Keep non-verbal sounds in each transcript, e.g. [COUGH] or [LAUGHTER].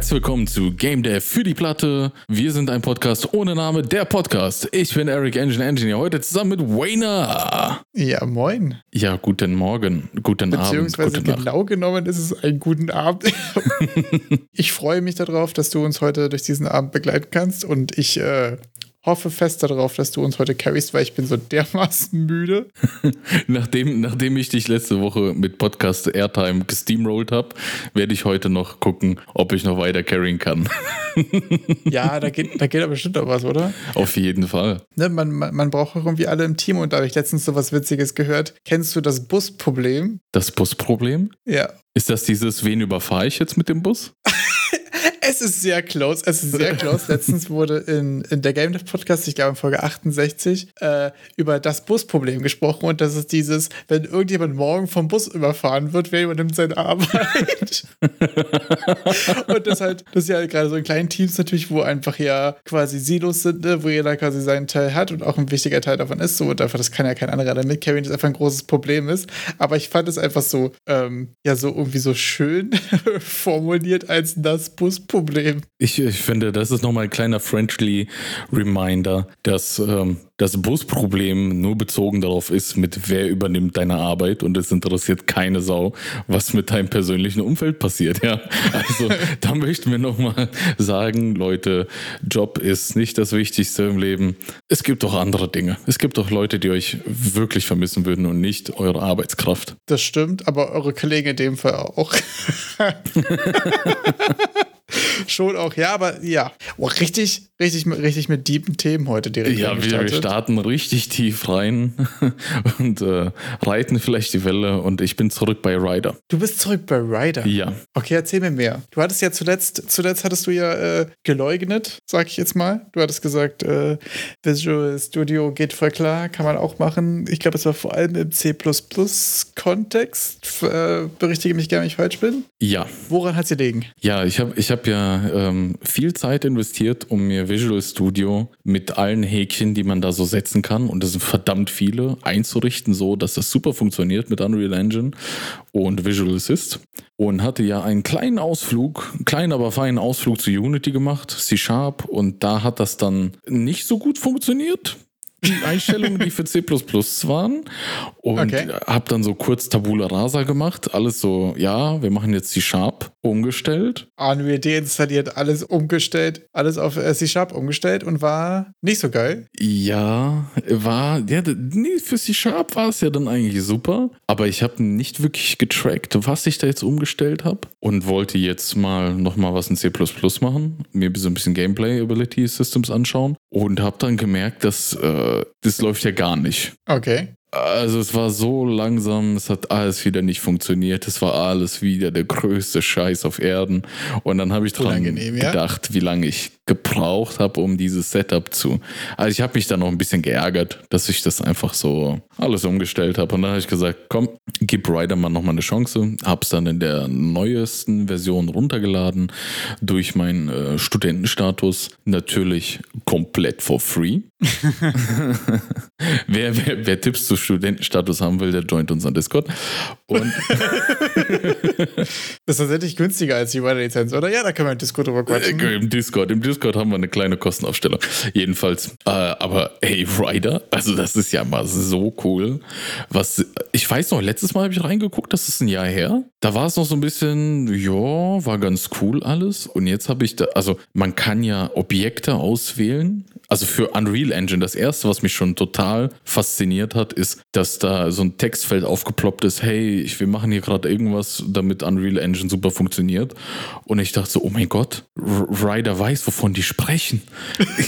Herzlich willkommen zu Game Dev für die Platte. Wir sind ein Podcast ohne Name, der Podcast. Ich bin Eric Engine Engineer, heute zusammen mit Wayner. Ja, moin. Ja, guten Morgen, guten Beziehungsweise Abend, guten genau genommen ist es ein guten Abend. [LAUGHS] ich freue mich darauf, dass du uns heute durch diesen Abend begleiten kannst und ich äh, hoffe fest darauf, dass du uns heute carryst, weil ich bin so dermaßen müde. [LAUGHS] nachdem, nachdem ich dich letzte Woche mit Podcast Airtime gesteamrollt habe, werde ich heute noch gucken, ob ich noch weiter carryen kann. [LAUGHS] ja, da geht, da geht aber bestimmt auch was, oder? Auf jeden Fall. Ne, man, man, man braucht auch irgendwie alle im Team und da habe ich letztens so was Witziges gehört. Kennst du das Busproblem? Das Busproblem? Ja. Ist das dieses, wen überfahre ich jetzt mit dem Bus? Es ist sehr close, es ist sehr close. Letztens wurde in, in der Game Dev Podcast, ich glaube in Folge 68, äh, über das Busproblem gesprochen und das ist dieses, wenn irgendjemand morgen vom Bus überfahren wird, wer übernimmt seine Arbeit? [LAUGHS] und das halt, das ist ja gerade so in kleinen Teams natürlich, wo einfach ja quasi Silos sind, ne, wo jeder quasi seinen Teil hat und auch ein wichtiger Teil davon ist, so und einfach, das kann ja kein anderer damit carryen, das einfach ein großes Problem ist. Aber ich fand es einfach so, ähm, ja, so irgendwie so schön [LAUGHS] formuliert als das Busproblem. Problem. Ich, ich finde, das ist nochmal ein kleiner friendly Reminder, dass ähm, das Busproblem nur bezogen darauf ist, mit wer übernimmt deine Arbeit und es interessiert keine Sau, was mit deinem persönlichen Umfeld passiert. Ja, [LAUGHS] also da möchten wir nochmal sagen, Leute, Job ist nicht das Wichtigste im Leben. Es gibt auch andere Dinge. Es gibt auch Leute, die euch wirklich vermissen würden und nicht eure Arbeitskraft. Das stimmt, aber eure Kollegen in dem Fall auch. [LAUGHS] [LAUGHS] Schon auch, ja, aber ja. Oh, richtig, richtig, richtig mit deepen Themen heute direkt. Ja, wir, wir, starten richtig tief rein [LAUGHS] und äh, reiten vielleicht die Welle und ich bin zurück bei Ryder. Du bist zurück bei Ryder? Ja. Okay, erzähl mir mehr. Du hattest ja zuletzt, zuletzt hattest du ja äh, geleugnet, sag ich jetzt mal. Du hattest gesagt, äh, Visual Studio geht voll klar, kann man auch machen. Ich glaube, es war vor allem im C++-Kontext. Äh, berichtige mich gerne, wenn ich falsch bin. Ja. Woran hat sie liegen? Ja, ich habe ich hab ja ähm, viel Zeit investiert, um mir Visual Studio mit allen Häkchen, die man da so setzen kann, und das sind verdammt viele, einzurichten, so dass das super funktioniert mit Unreal Engine und Visual Assist. Und hatte ja einen kleinen Ausflug, kleinen aber feinen Ausflug zu Unity gemacht, C Sharp, und da hat das dann nicht so gut funktioniert die Einstellungen, die für C waren. Und okay. habe dann so kurz Tabula Rasa gemacht. Alles so, ja, wir machen jetzt C-Sharp umgestellt. Unreal deinstalliert, alles umgestellt, alles auf äh, C-Sharp umgestellt und war nicht so geil. Ja, war, ja, nee, für C-Sharp war es ja dann eigentlich super. Aber ich habe nicht wirklich getrackt, was ich da jetzt umgestellt habe. Und wollte jetzt mal nochmal was in C machen. Mir so ein bisschen Gameplay Ability Systems anschauen. Und habe dann gemerkt, dass äh, das läuft ja gar nicht. Okay. Also es war so langsam, es hat alles wieder nicht funktioniert, es war alles wieder der größte Scheiß auf Erden. Und dann habe ich dran gedacht, ja? wie lange ich gebraucht habe, um dieses Setup zu. Also ich habe mich da noch ein bisschen geärgert, dass ich das einfach so alles umgestellt habe. Und dann habe ich gesagt, komm, gib Riderman nochmal eine Chance. Habe es dann in der neuesten Version runtergeladen durch meinen äh, Studentenstatus. Natürlich komplett for free. [LAUGHS] wer, wer, wer Tipps zu Studentenstatus haben will, der joint unseren Discord. Und [LAUGHS] das ist tatsächlich günstiger als die Rider-Lizenz, oder? Ja, da können wir im Discord drüber quatschen. Äh, Im Discord, im Discord Discord haben wir eine kleine Kostenaufstellung. Jedenfalls. Äh, aber hey, Ryder, also das ist ja mal so cool. Was, ich weiß noch, letztes Mal habe ich reingeguckt, das ist ein Jahr her. Da war es noch so ein bisschen, ja, war ganz cool alles. Und jetzt habe ich da, also man kann ja Objekte auswählen also für Unreal Engine, das erste, was mich schon total fasziniert hat, ist, dass da so ein Textfeld aufgeploppt ist, hey, wir machen hier gerade irgendwas, damit Unreal Engine super funktioniert. Und ich dachte so, oh mein Gott, Ryder weiß, wovon die sprechen.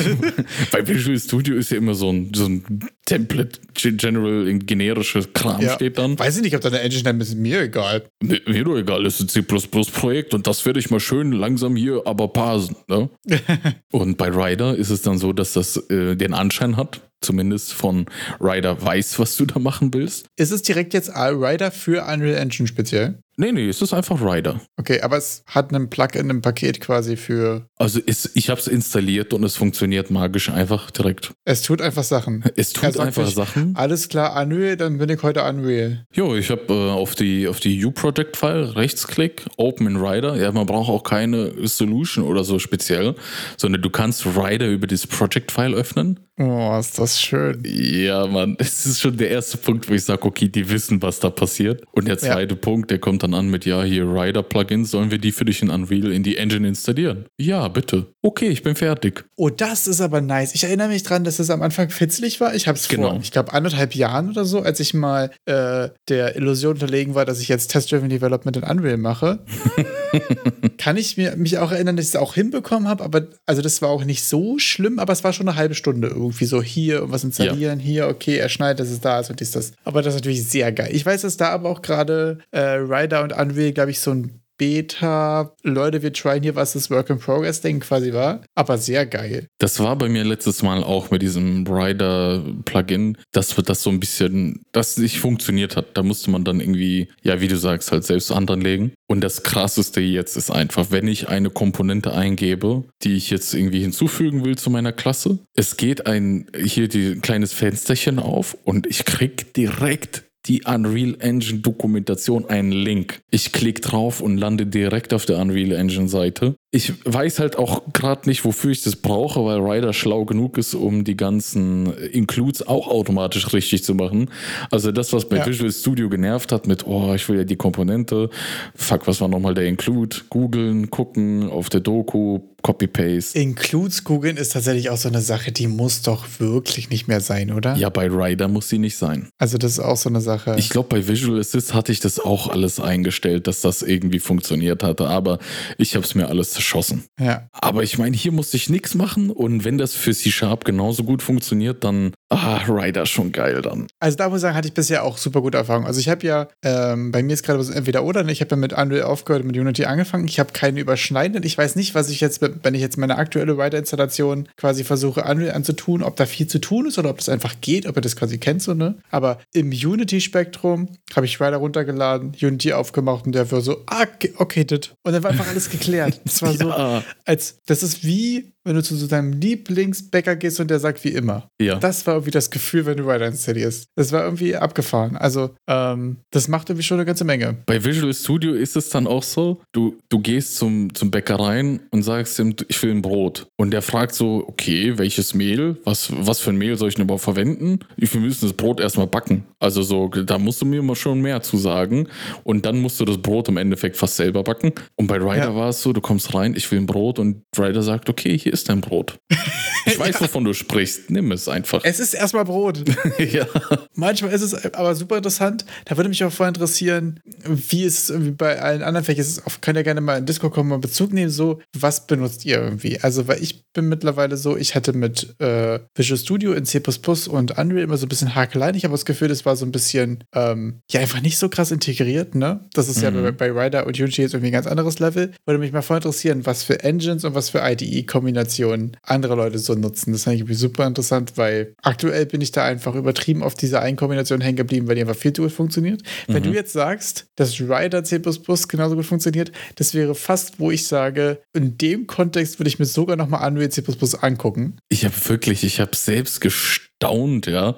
[LAUGHS] Bei Visual Studio ist ja immer so ein, so ein Template, General, generisches Kram ja. steht dann. Weiß ich nicht, ob deine Engine dann ist mir egal. Mir, mir doch egal, das ist ein C++-Projekt und das werde ich mal schön langsam hier aber parsen. Ne? [LAUGHS] und bei Ryder ist es dann so, dass das äh, den Anschein hat, zumindest von Ryder weiß, was du da machen willst. Ist es direkt jetzt Ryder für Unreal Engine speziell? Nee, nee, es ist einfach Rider. Okay, aber es hat einen Plugin im Paket quasi für. Also ist, ich habe es installiert und es funktioniert magisch einfach direkt. Es tut einfach Sachen. [LAUGHS] Es tut einfach nicht, Sachen. Alles klar, Unreal, dann bin ich heute Unreal. Jo, ich habe äh, auf die, auf die U-Project-File Rechtsklick, Open in Rider. Ja, man braucht auch keine Solution oder so speziell, sondern du kannst Rider über das Project-File öffnen. Oh, ist das schön. Ja, Mann, [LAUGHS] es ist schon der erste Punkt, wo ich sage, okay, die wissen, was da passiert. Und der Ja. zweite Punkt, der kommt dann an mit, ja, hier Rider-Plugins, sollen wir die für dich in Unreal in die Engine installieren? Ja, bitte. Okay, ich bin fertig. Oh, das ist aber nice. Ich erinnere mich dran, dass es am Anfang fitzelig war. Ich habe es Genau. vor, ich glaube, anderthalb Jahren oder so, als ich mal äh, der Illusion unterlegen war, dass ich jetzt Test-Driven Development in Unreal mache. [LAUGHS] Kann ich mir, mich auch erinnern, dass ich es auch hinbekommen habe, aber also das war auch nicht so schlimm, aber es war schon eine halbe Stunde irgendwie so hier und was installieren, hier, okay, er schneidet, dass es da ist und dies, das. Aber das ist natürlich sehr geil. Ich weiß, dass da aber auch gerade äh, Rider und Unreal, glaube ich, so ein Beta, Leute, wir tryen hier, was das Work in Progress Ding quasi war, aber sehr geil. Das war bei mir letztes Mal auch mit diesem Rider-Plugin, dass das so ein bisschen, das nicht funktioniert hat. Da musste man dann irgendwie, ja, wie du sagst, halt selbst anlegen. Und das krasseste jetzt ist einfach, wenn ich eine Komponente eingebe, die ich jetzt irgendwie hinzufügen will zu meiner Klasse, es geht ein, hier die kleines Fensterchen auf und ich krieg direkt die Unreal Engine Dokumentation einen Link. Ich klicke drauf und lande direkt auf der Unreal Engine Seite. Ich weiß halt auch gerade nicht, wofür ich das brauche, weil Rider schlau genug ist, um die ganzen Includes auch automatisch richtig zu machen. Also das, was bei Ja. Visual Studio genervt hat mit, oh, ich will ja die Komponente. Fuck, was war nochmal der Include? Googeln, gucken, auf der Doku, Copy-Paste. Includes googeln ist tatsächlich auch so eine Sache, die muss doch wirklich nicht mehr sein, oder? Ja, bei Rider muss sie nicht sein. Also das ist auch so eine Sache. Ich glaube, bei Visual Assist hatte ich das auch alles eingestellt, dass das irgendwie funktioniert hatte, aber ich habe es mir alles zerschossen. ja. Aber ich meine, hier musste ich nichts machen und wenn das für C-Sharp genauso gut funktioniert, dann, ah, Rider schon geil dann. Also da muss ich sagen, hatte ich bisher auch super gute Erfahrungen. Also ich habe ja, ähm, bei mir ist gerade so entweder oder, ne? ich habe ja mit Unreal aufgehört, mit Unity angefangen. Ich habe keine überschneidenden. Ich weiß nicht, was ich jetzt, wenn ich jetzt meine aktuelle Writer-Installation quasi versuche, Unreal anzutun, ob da viel zu tun ist oder ob das einfach geht, ob ihr das quasi kennt, so, ne? Aber im Unity-Spektrum habe ich Writer runtergeladen, Unity aufgemacht und der war so, ah, okay, das. Und dann war einfach alles geklärt. Das war [LAUGHS] so, Ja. als, das ist wie, wenn du zu so deinem Lieblingsbäcker gehst und der sagt wie immer. Ja. Das war irgendwie das Gefühl, wenn du Rider installierst. Das war irgendwie abgefahren. Also, ähm, das macht irgendwie schon eine ganze Menge. Bei Visual Studio ist es dann auch so, du, du gehst zum, zum Bäcker rein und sagst ihm, ich will ein Brot. Und der fragt so, okay, welches Mehl? Was, was für ein Mehl soll ich denn überhaupt verwenden? Wir müssen das Brot erstmal backen. Also so, da musst du mir mal schon mehr zu sagen. Und dann musst du das Brot im Endeffekt fast selber backen. Und bei Ryder Ja. war es so, du kommst rein, ich will ein Brot und Ryder sagt, okay, hier ist dein Brot. [LAUGHS] Ich weiß, wovon du sprichst. Nimm es einfach. Es ist erstmal Brot. [LAUGHS] ja. Manchmal ist es aber super interessant. Da würde mich auch voll interessieren, wie ist es irgendwie bei allen anderen Fächern ist. es- Könnt ihr gerne mal in Discord kommen und Bezug nehmen, so, was benutzt ihr irgendwie? Also, weil ich bin mittlerweile so, ich hatte mit äh, Visual Studio in C und Unreal immer so ein bisschen Hakeleien. Ich habe das Gefühl, das war so ein bisschen, ähm, ja, einfach nicht so krass integriert, ne? Das ist ja Mhm. bei, bei Rider und Unity jetzt irgendwie ein ganz anderes Level. Würde mich mal voll interessieren, was für Engines und was für IDE-Kombinationen andere Leute so nutzen. Das fand ich irgendwie super interessant, weil aktuell bin ich da einfach übertrieben auf dieser einen Kombination hängen geblieben, weil die einfach viel zu gut funktioniert. Wenn Mhm. du jetzt sagst, dass Rider C genauso gut funktioniert, das wäre fast, wo ich sage, in dem Kontext würde ich mir sogar nochmal Unreal C angucken. Ich habe wirklich, ich habe selbst gestaunt, ja.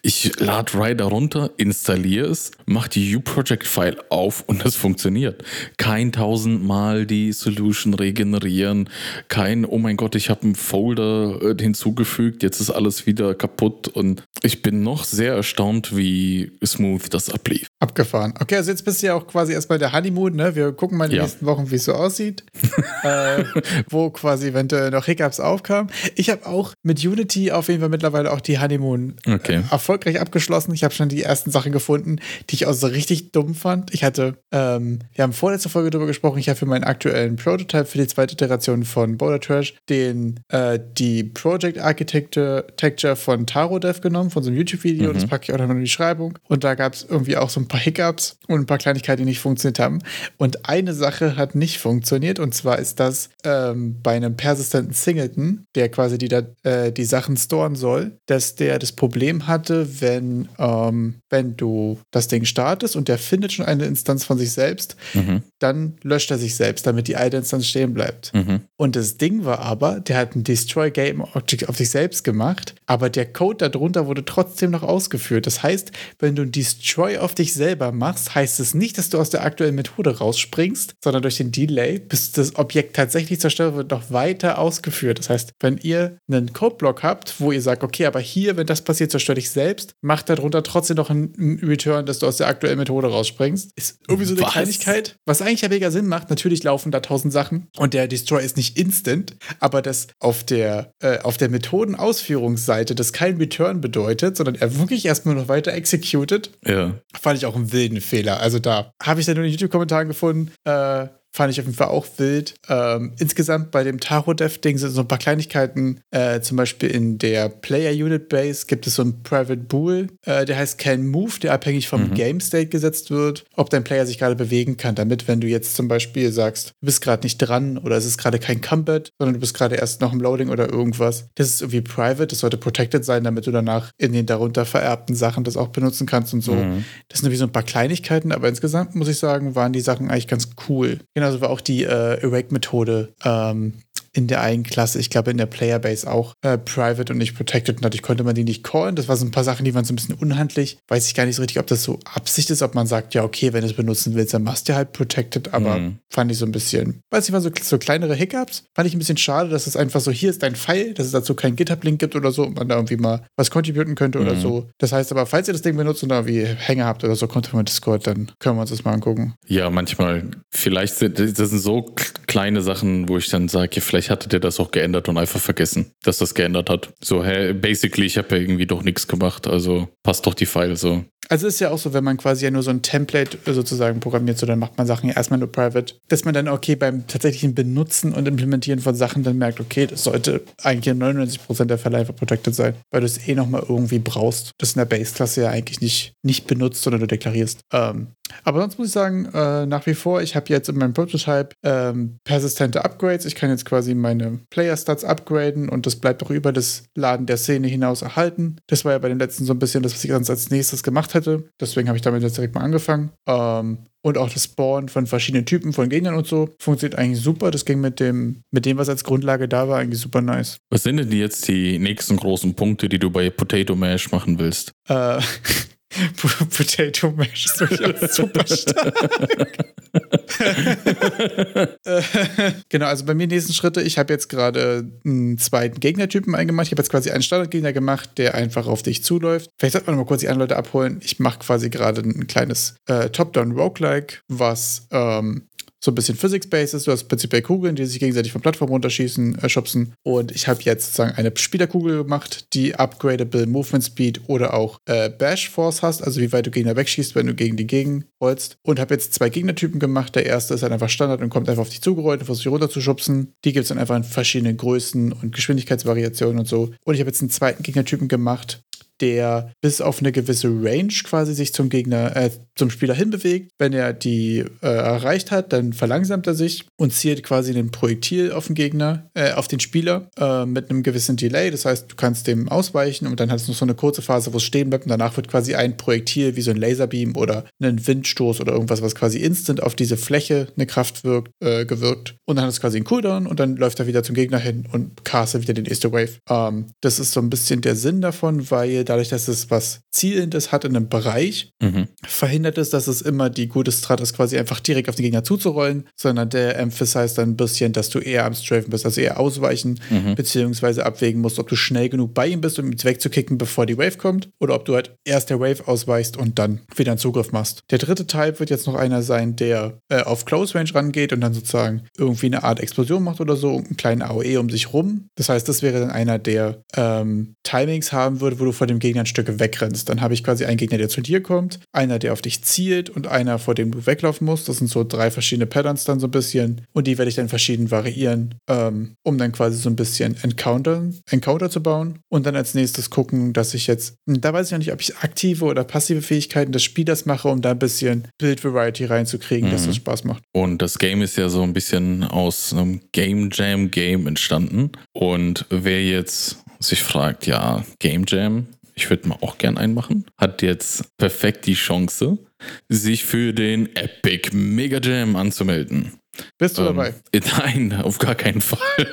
Ich lade Rider runter, installiere es, mache die U-Project-File auf und es funktioniert. Kein tausendmal die Solution regenerieren, kein, oh mein Gott, ich habe einen Folder äh, hinzugefügt, jetzt ist alles wieder kaputt und ich bin noch sehr erstaunt, wie smooth das ablief. Abgefahren. Okay, also jetzt bist du ja auch quasi erstmal der Honeymoon, ne? Wir gucken mal in den Ja. nächsten Wochen, wie es so aussieht. [LAUGHS] äh, wo quasi eventuell noch Hiccups aufkamen. Ich habe auch mit Unity auf jeden Fall mittlerweile auch die Honeymoon Okay. äh, erfolgreich abgeschlossen. Ich habe schon die ersten Sachen gefunden, die ich auch so richtig dumm fand. Ich hatte, ähm, wir haben vorletzte Folge darüber gesprochen, ich habe für meinen aktuellen Prototype für die zweite Iteration von Boulder Trash den, äh, die Project Architecture von Taro Dev genommen, von so einem YouTube-Video. Das packe ich auch noch in die Beschreibung. Und da gab es irgendwie auch so ein paar Hiccups und ein paar Kleinigkeiten, die nicht funktioniert haben. Und eine Sache hat nicht funktioniert und zwar ist das ähm, bei einem persistenten Singleton, der quasi die, äh, die Sachen storen soll, dass dass der das Problem hatte, wenn, ähm, wenn du das Ding startest und der findet schon eine Instanz von sich selbst, Mhm. dann löscht er sich selbst, damit die alte Instanz stehen bleibt. Mhm. Und das Ding war aber, der hat ein Destroy Game Object auf sich selbst gemacht, aber der Code darunter wurde trotzdem noch ausgeführt. Das heißt, wenn du ein Destroy auf dich selber machst, heißt es nicht, dass du aus der aktuellen Methode rausspringst, sondern durch den Delay, bis das Objekt tatsächlich zerstört wird, noch weiter ausgeführt. Das heißt, wenn ihr einen Codeblock habt, wo ihr sagt, okay, aber hier, wenn das passiert, zerstör dich selbst, macht darunter trotzdem noch einen Return, dass du aus der aktuellen Methode rausspringst. Ist irgendwie so eine Was? Kleinigkeit, was eigentlich ja mega Sinn macht. Natürlich laufen da tausend Sachen und der Destroy ist nicht instant, aber das auf der, äh, auf der Methodenausführungsseite das kein Return bedeutet, sondern er wirklich erstmal noch weiter executed, Ja. fand ich auch einen wilden Fehler. Also da habe ich dann nur in den YouTube-Kommentaren gefunden. Äh, fand ich auf jeden Fall auch wild. Ähm, insgesamt bei dem Taro-Dev-Ding sind so ein paar Kleinigkeiten. Äh, zum Beispiel in der Player-Unit-Base gibt es so einen Private Bool, äh, der heißt Can Move, der abhängig vom Game-State gesetzt wird, ob dein Player sich gerade bewegen kann. Damit, wenn du jetzt zum Beispiel sagst, du bist gerade nicht dran oder es ist gerade kein Combat, sondern du bist gerade erst noch im Loading oder irgendwas. Das ist irgendwie private, das sollte protected sein, damit du danach in den darunter vererbten Sachen das auch benutzen kannst und so. Mhm. Das sind wie so ein paar Kleinigkeiten, aber insgesamt muss ich sagen, waren die Sachen eigentlich ganz cool. Genauso war auch die äh, Erake-Methode ähm, in der einen Klasse, ich glaube in der Playerbase auch äh, private und nicht protected. Und dadurch konnte man die nicht callen. Das waren so ein paar Sachen, die waren so ein bisschen unhandlich. Weiß ich gar nicht so richtig, ob das so Absicht ist, ob man sagt, ja, okay, wenn du es benutzen willst, dann machst du halt protected. Aber Mhm. fand ich so ein bisschen, weiß ich, waren so, so kleinere Hiccups. Fand ich ein bisschen schade, dass es einfach so, hier ist dein Pfeil, dass es dazu keinen GitHub-Link gibt oder so und man da irgendwie mal was contributen könnte oder Mhm. so. Das heißt aber, falls ihr das Ding benutzt und da irgendwie Hänger habt oder so, kommt mal Discord, dann können wir uns das mal angucken. Ja, manchmal, vielleicht sind das sind so kleine Sachen, wo ich dann sage, vielleicht hatte der das auch geändert und einfach vergessen, dass das geändert hat. So, hä, basically, ich habe ja irgendwie doch nichts gemacht, also passt doch die File so. Also ist ja auch so, wenn man quasi ja nur so ein Template sozusagen programmiert, so dann macht man Sachen ja erstmal nur private, dass man dann okay beim tatsächlichen Benutzen und Implementieren von Sachen dann merkt, okay, das sollte eigentlich in 99% der Fälle einfach protected sein, weil du es eh nochmal irgendwie brauchst. Das in der Base-Klasse ja eigentlich nicht, nicht benutzt, sondern du deklarierst. Ähm, aber sonst muss ich sagen, äh, nach wie vor, ich habe jetzt in meinem Prototype ähm, persistente Upgrades. Ich kann jetzt quasi meine Player-Stats upgraden und das bleibt auch über das Laden der Szene hinaus erhalten. Das war ja bei den letzten so ein bisschen das, was ich ganz als nächstes gemacht hätte. Deswegen habe ich damit jetzt direkt mal angefangen. Ähm, und auch das Spawn von verschiedenen Typen von Gegnern und so funktioniert eigentlich super. Das ging mit dem, mit dem, was als Grundlage da war, eigentlich super nice. Was sind denn jetzt die nächsten großen Punkte, die du bei Potato Mash machen willst? Äh, [LAUGHS] Potato Mash ist super stark. [LAUGHS] [LAUGHS] Genau, also bei mir nächsten Schritte, ich habe jetzt gerade einen zweiten Gegnertypen eingemacht. Ich habe jetzt quasi einen Standardgegner gemacht, der einfach auf dich zuläuft. Vielleicht sollte man mal kurz die anderen Leute abholen. Ich mache quasi gerade ein kleines äh, Top-Down-Roguelike, was ähm, so ein bisschen Physics-based. Du hast prinzipiell Kugeln, die sich gegenseitig von Plattformen runterschießen, äh, schubsen. Und ich habe jetzt sozusagen eine Spielerkugel gemacht, die upgradable Movement Speed oder auch äh, Bash Force hast, also wie weit du Gegner wegschießt, wenn du gegen die Gegend rollst. Und habe jetzt zwei Gegnertypen gemacht. Der erste ist halt einfach Standard und kommt einfach auf dich zugerollt und versucht dich runterzuschubsen. Die gibt es dann einfach in verschiedenen Größen und Geschwindigkeitsvariationen und so. Und ich habe jetzt einen zweiten Gegnertypen gemacht, der bis auf eine gewisse Range quasi sich zum Gegner, äh, zum Spieler hinbewegt. Wenn er die äh, erreicht hat, dann verlangsamt er sich und zielt quasi ein Projektil auf den Gegner, äh, auf den Spieler äh, mit einem gewissen Delay. Das heißt, du kannst dem ausweichen und dann hast du noch so eine kurze Phase, wo es stehen bleibt und danach wird quasi ein Projektil wie so ein Laserbeam oder ein Windstoß oder irgendwas, was quasi instant auf diese Fläche eine Kraft wirkt, äh, gewirkt. Und dann hat es quasi einen Cooldown und dann läuft er wieder zum Gegner hin und castet wieder den nächste Wave. Ähm, das ist so ein bisschen der Sinn davon, weil dadurch, dass es was Zielendes hat in einem Bereich, Mhm. verhindert es, dass es immer die gute Strat ist, quasi einfach direkt auf den Gegner zuzurollen, sondern der emphasized dann ein bisschen, dass du eher am Strafen bist, also eher ausweichen, Mhm. beziehungsweise abwägen musst, ob du schnell genug bei ihm bist, um ihn wegzukicken, bevor die Wave kommt, oder ob du halt erst der Wave ausweichst und dann wieder einen Zugriff machst. Der dritte Type wird jetzt noch einer sein, der äh, auf Close Range rangeht und dann sozusagen irgendwie eine Art Explosion macht oder so einen kleinen AOE um sich rum. Das heißt, das wäre dann einer, der ähm, Timings haben würde, wo du vor dem Gegner ein Stück wegrennst. Dann habe ich quasi einen Gegner, der zu dir kommt, einer, der auf dich zielt und einer, vor dem du weglaufen musst. Das sind so drei verschiedene Patterns dann so ein bisschen. Und die werde ich dann verschieden variieren, ähm, um dann quasi so ein bisschen Encounter, Encounter zu bauen. Und dann als nächstes gucken, dass ich jetzt, hm, da weiß ich noch nicht, ob ich aktive oder passive Fähigkeiten des Spielers mache, um da ein bisschen Build Variety reinzukriegen, dass Mhm. das Spaß macht. Und das Game ist ja so ein bisschen aus einem Game Jam Game entstanden. Und wer jetzt sich fragt, ja, Game Jam, ich würde mal auch gern einen machen, hat jetzt perfekt die Chance, sich für den Epic Mega Jam anzumelden. Bist du ähm, dabei? [LAUGHS] Nein, auf gar keinen Fall. [LAUGHS]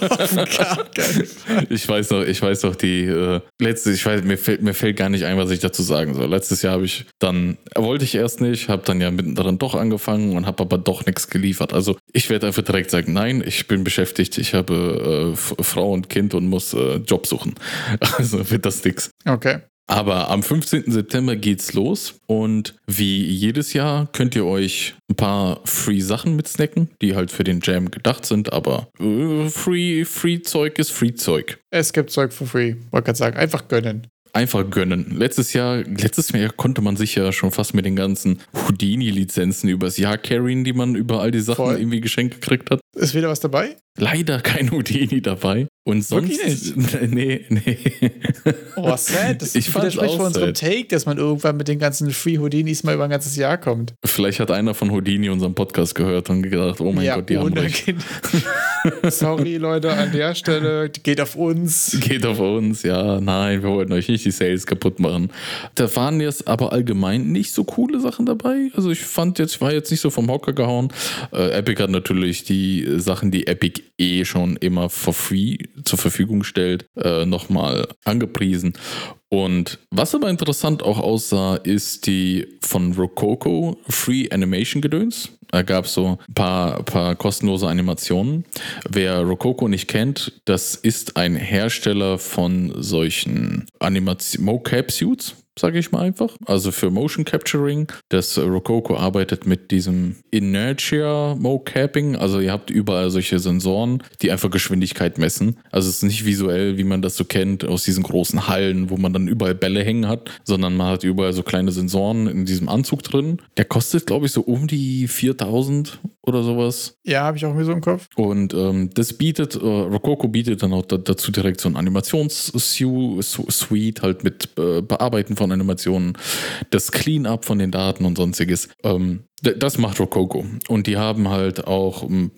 auf gar keinen Fall. Ich weiß noch, ich weiß noch, die äh, letzte, ich weiß, mir fällt, mir fällt gar nicht ein, was ich dazu sagen soll. Letztes Jahr habe ich dann, wollte ich erst nicht, habe dann ja mittendrin doch angefangen und habe aber doch nichts geliefert. Also ich werde einfach direkt sagen, nein, ich bin beschäftigt, ich habe äh, Frau und Kind und muss äh, Job suchen. [LAUGHS] Also wird das nix. Okay. Aber am 15. September geht's los und wie jedes Jahr könnt ihr euch ein paar Free Sachen mitsnacken, die halt für den Jam gedacht sind, aber äh, Free, Free Zeug ist Free Zeug. Es gibt Zeug for free, wollte gerade sagen, einfach gönnen einfach gönnen. Letztes Jahr, letztes Jahr konnte man sich ja schon fast mit den ganzen Houdini-Lizenzen übers Jahr carryen, die man über all die Sachen Voll. irgendwie geschenkt gekriegt hat. Ist wieder was dabei? Leider kein [LAUGHS] Houdini dabei. Und sonst. Wirklich nicht? [LAUGHS] Nee, nee. Oh, sad. Das [LAUGHS] ich widerspricht von unserem Take, dass man irgendwann mit den ganzen Free Houdinis mal über ein ganzes Jahr kommt. Vielleicht hat einer von Houdini unseren Podcast gehört und gedacht, oh mein ja, Gott, die haben recht. Sorry, Leute, an der Stelle. Geht auf uns. Geht auf uns, ja. Nein, wir wollten euch nicht die Sales kaputt machen. Da waren jetzt aber allgemein nicht so coole Sachen dabei. Also ich fand jetzt, ich war jetzt nicht so vom Hocker gehauen. Äh, Epic hat natürlich die Sachen, die Epic eh schon immer for free zur Verfügung stellt, äh, nochmal angepriesen. Und was aber interessant auch aussah, ist die von Rococo Free Animation Gedöns. Da gab es so ein paar, paar kostenlose Animationen. Wer Rococo nicht kennt, das ist ein Hersteller von solchen Animation Mocap Suits sage ich mal einfach. Also für Motion Capturing. Das Rococo arbeitet mit diesem Inertia Mocapping. Also ihr habt überall solche Sensoren, die einfach Geschwindigkeit messen. Also es ist nicht visuell, wie man das so kennt, aus diesen großen Hallen, wo man dann überall Bälle hängen hat, sondern man hat überall so kleine Sensoren in diesem Anzug drin. Der kostet, glaube ich, so um die 4000 oder sowas. Ja, habe ich auch mir so im Kopf. Und ähm, das bietet, äh, Rococo bietet dann auch dazu direkt so ein Animations-Suite halt mit äh, Bearbeiten von Animationen, das Clean-up von den Daten und sonstiges. Ähm, das macht Rococo. Und die haben halt auch ähm,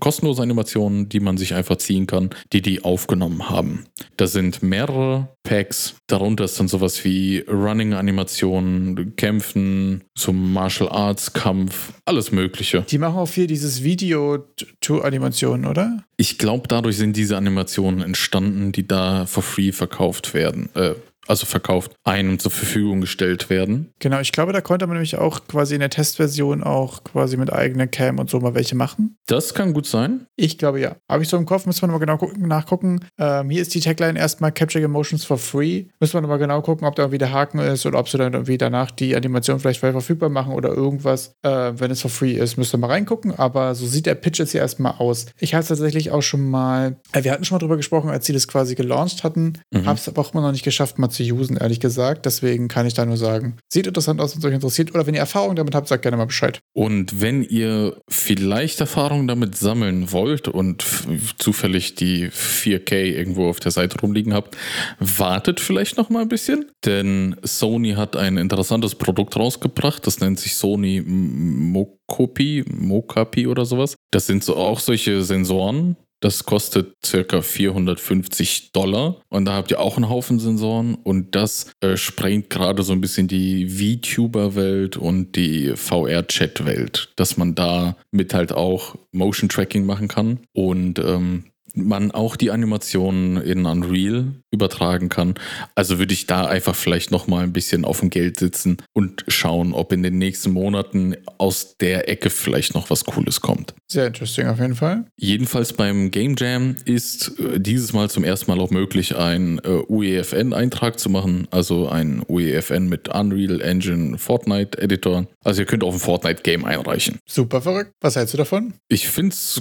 kostenlose Animationen, die man sich einfach ziehen kann, die die aufgenommen haben. Da sind mehrere Packs, darunter ist dann sowas wie Running-Animationen, Kämpfen, so Martial Arts Kampf, alles Mögliche. Die machen auch viel dieses Video-to-Animationen, oder? Ich glaube, dadurch sind diese Animationen entstanden, die da for free verkauft werden, äh, also verkauft, einem zur Verfügung gestellt werden. Genau, ich glaube, da konnte man nämlich auch quasi in der Testversion auch quasi mit eigener Cam und so mal welche machen. Das kann gut sein. Ich glaube ja. Habe ich so im Kopf, müssen wir nochmal genau gucken, nachgucken. Ähm, hier ist die Tagline erstmal Capture Emotions for free. Müssen wir nochmal genau gucken, ob da irgendwie der Haken ist oder ob sie dann irgendwie danach die Animation vielleicht frei verfügbar machen oder irgendwas. Äh, wenn es for free ist, müsst ihr mal reingucken. Aber so sieht der Pitch jetzt hier erstmal aus. Ich habe es tatsächlich auch schon mal, äh, wir hatten schon mal drüber gesprochen, als sie das quasi gelauncht hatten. Mhm. Habe es aber auch immer noch nicht geschafft, mal zu usen, ehrlich gesagt. Deswegen kann ich da nur sagen, sieht interessant aus, wenn es euch interessiert. Oder wenn ihr Erfahrung damit habt, sagt gerne mal Bescheid. Und wenn ihr vielleicht Erfahrung damit sammeln wollt und zufällig die 4K irgendwo auf der Seite rumliegen habt, wartet vielleicht noch mal ein bisschen. Denn Sony hat ein interessantes Produkt rausgebracht. Das nennt sich Sony Mokopi, Mokapi oder sowas. Das sind so auch solche Sensoren, das kostet circa 450 Dollar. Und da habt ihr auch einen Haufen Sensoren. Und das äh, sprengt gerade so ein bisschen die VTuber-Welt und die VR-Chat-Welt, dass man da mit halt auch Motion Tracking machen kann. Und ähm, man auch die Animationen in Unreal übertragen kann. Also würde ich da einfach vielleicht noch mal ein bisschen auf dem Geld sitzen und schauen, ob in den nächsten Monaten aus der Ecke vielleicht noch was Cooles kommt. Sehr interesting auf jeden Fall. Jedenfalls beim Game Jam ist äh, dieses Mal zum ersten Mal auch möglich, einen äh, UEFN-Eintrag zu machen, also ein UEFN mit Unreal Engine Fortnite Editor. Also ihr könnt auch ein Fortnite Game einreichen. Super verrückt. Was hältst du davon? Ich finde es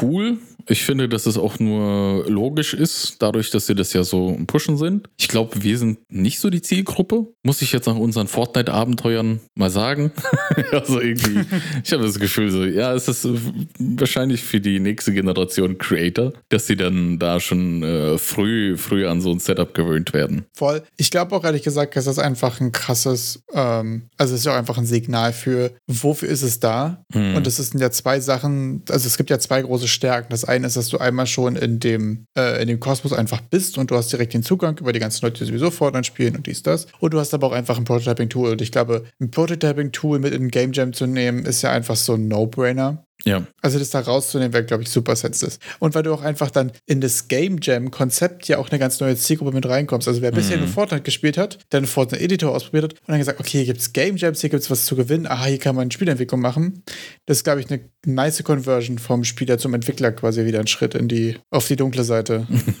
cool. Ich finde, dass es auch nur logisch ist, dadurch, dass sie das ja so pushen sind. Ich glaube, wir sind nicht so die Zielgruppe. Muss ich jetzt nach unseren Fortnite-Abenteuern mal sagen. [LAUGHS] also irgendwie, ich habe das Gefühl so, ja, es ist wahrscheinlich für die nächste Generation Creator, dass sie dann da schon äh, früh, früh an so ein Setup gewöhnt werden. Voll. Ich glaube auch ehrlich gesagt, dass das einfach ein krasses, ähm, also es ist ja auch einfach ein Signal für, wofür ist es da? Hm. Und es sind ja zwei Sachen, also es gibt ja zwei große Stärken. Das eine ist, dass du einmal schon in dem, äh, in dem Kosmos einfach bist und du hast direkt den Zugang über die ganzen Leute, die sowieso Fortnite spielen und dies, das. Und du hast aber auch einfach ein Prototyping-Tool. Und ich glaube, ein Prototyping-Tool mit in Game Jam zu nehmen, ist ja einfach so ein No-Brainer. Ja. Also das da rauszunehmen, wäre, glaube ich, super sensitive. Und weil du auch einfach dann in das Game Jam-Konzept ja auch eine ganz neue Zielgruppe mit reinkommst. Also wer bisher Mhm. nur Fortnite gespielt hat, dann Fortnite Editor ausprobiert hat und dann gesagt, okay, hier gibt es Game Jams, hier gibt es was zu gewinnen, aha, hier kann man Spielentwicklung machen. Das ist, glaube ich, eine nice Conversion vom Spieler zum Entwickler quasi wieder ein Schritt in die, auf die dunkle Seite. [LAUGHS]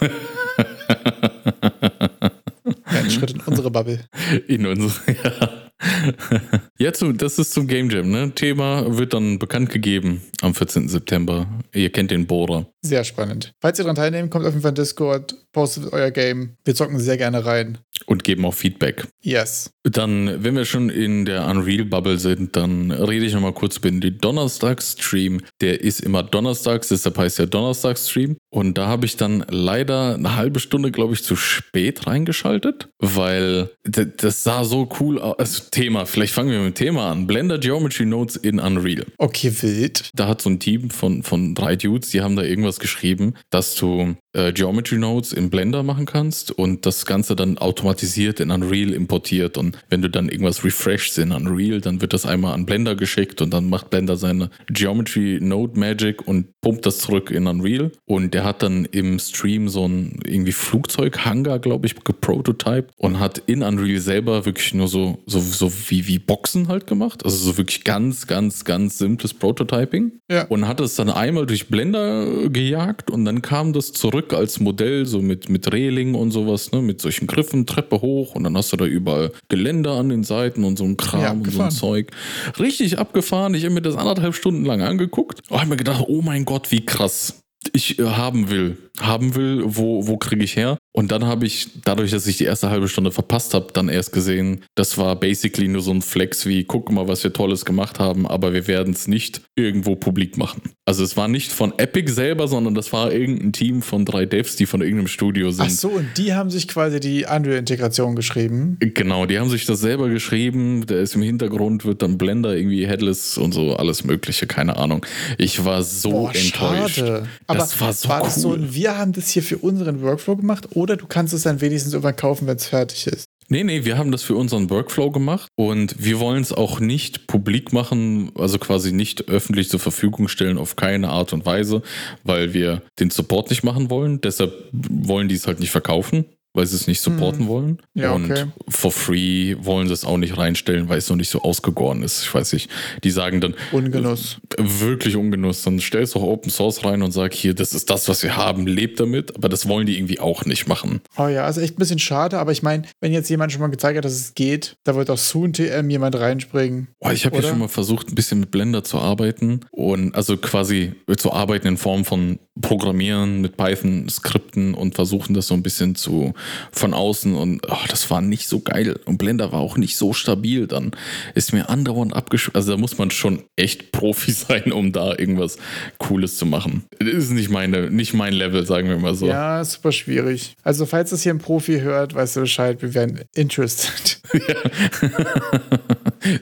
ja, ein Schritt in unsere Bubble. In unsere, [LAUGHS] ja. [LAUGHS] ja, zu, das ist zum Game Jam, ne? Thema wird dann bekannt gegeben am 14. September. Ihr kennt den Bohrer. Sehr spannend. Falls ihr daran teilnehmt, kommt auf jeden Fall in Discord, postet euer Game. Wir zocken sehr gerne rein. Und geben auch Feedback. Yes. Dann, wenn wir schon in der Unreal-Bubble sind, dann rede ich nochmal kurz über den Donnerstag-Stream. Der ist immer donnerstags, deshalb heißt der Donnerstag-Stream. Und da habe ich dann leider eine halbe Stunde, glaube ich, zu spät reingeschaltet, weil das sah so cool aus. Also, Thema, vielleicht fangen wir mit dem Thema an. Blender Geometry Nodes in Unreal. Okay, wild. Da hat so ein Team von, von drei Dudes, die haben da irgendwas geschrieben, dass du äh, Geometry Nodes in Blender machen kannst und das Ganze dann automatisiert in Unreal importiert. Und wenn du dann irgendwas refreshst in Unreal, dann wird das einmal an Blender geschickt und dann macht Blender seine Geometry Node Magic und pumpt das zurück in Unreal. Und der hat dann im Stream so ein irgendwie Flugzeughanger, glaube ich, geprototyped und hat in Unreal selber wirklich nur so, so, so wie, wie Boxen halt gemacht. Also so wirklich ganz, ganz, ganz simples Prototyping. Ja. Und hat es dann einmal durch Blender gejagt und dann kam das zurück als Modell, so mit, mit Reling und sowas, ne, mit solchen Griffen, Treppe hoch und dann hast du da überall Geländer an den Seiten und so ein Kram Ja, und so ein. Zeug. Richtig abgefahren. Ich habe mir das anderthalb Stunden lang angeguckt und habe mir gedacht, oh mein Gott, wie krass. Ich äh, haben will, haben will, wo, wo kriege ich her? Und dann habe ich, dadurch, dass ich die erste halbe Stunde verpasst habe, dann erst gesehen, das war basically nur so ein Flex wie, guck mal, was wir Tolles gemacht haben, aber wir werden es nicht irgendwo publik machen. Also es war nicht von Epic selber, sondern das war irgendein Team von drei Devs, die von irgendeinem Studio sind. Ach so, und die haben sich quasi die Unreal-Integration geschrieben. Genau, die haben sich das selber geschrieben. Der ist im Hintergrund, wird dann Blender irgendwie Headless und so, alles Mögliche, keine Ahnung. Ich war so Boah, enttäuscht. schade. Aber das war so das so cool. ein, wir haben das hier für unseren Workflow gemacht oder du kannst es dann wenigstens irgendwann kaufen, wenn es fertig ist? Nee, nee, wir haben das für unseren Workflow gemacht und wir wollen es auch nicht publik machen, also quasi nicht öffentlich zur Verfügung stellen, auf keine Art und Weise, weil wir den Support nicht machen wollen. Deshalb wollen die es halt nicht verkaufen, weil sie es nicht supporten wollen. Hm. Ja, und okay. for free wollen sie es auch nicht reinstellen, weil es noch nicht so ausgegoren ist. Ich weiß nicht. Die sagen dann, Ungenuss. wirklich Ungenuss. Dann stellst du auch Open Source rein und sag hier, das ist das, was wir haben, lebt damit. Aber das wollen die irgendwie auch nicht machen. Oh ja, also echt ein bisschen schade, aber ich meine, wenn jetzt jemand schon mal gezeigt hat, dass es geht, da wird auch soon TM jemand reinspringen. Boah, ich habe ja schon mal versucht, ein bisschen mit Blender zu arbeiten und also quasi zu arbeiten in Form von Programmieren mit Python-Skripten und versuchen das so ein bisschen zu von außen und oh, das war nicht so geil und Blender war auch nicht so stabil. Dann ist mir andauernd abgesch... Also da muss man schon echt Profi [LAUGHS] sein, um da irgendwas Cooles zu machen. Das ist nicht meine, nicht mein Level, sagen wir mal so. Ja, super schwierig. Also, falls das hier ein Profi hört, weißt du Bescheid, wir wären interested. [LAUGHS]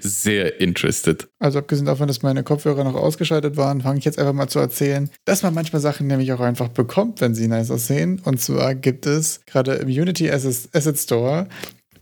Sehr interested. Also, abgesehen davon, dass meine Kopfhörer noch ausgeschaltet waren, fange ich jetzt einfach mal zu erzählen, dass man manchmal Sachen nämlich auch einfach bekommt, wenn sie nice aussehen. Und zwar gibt es gerade im Unity Asset Store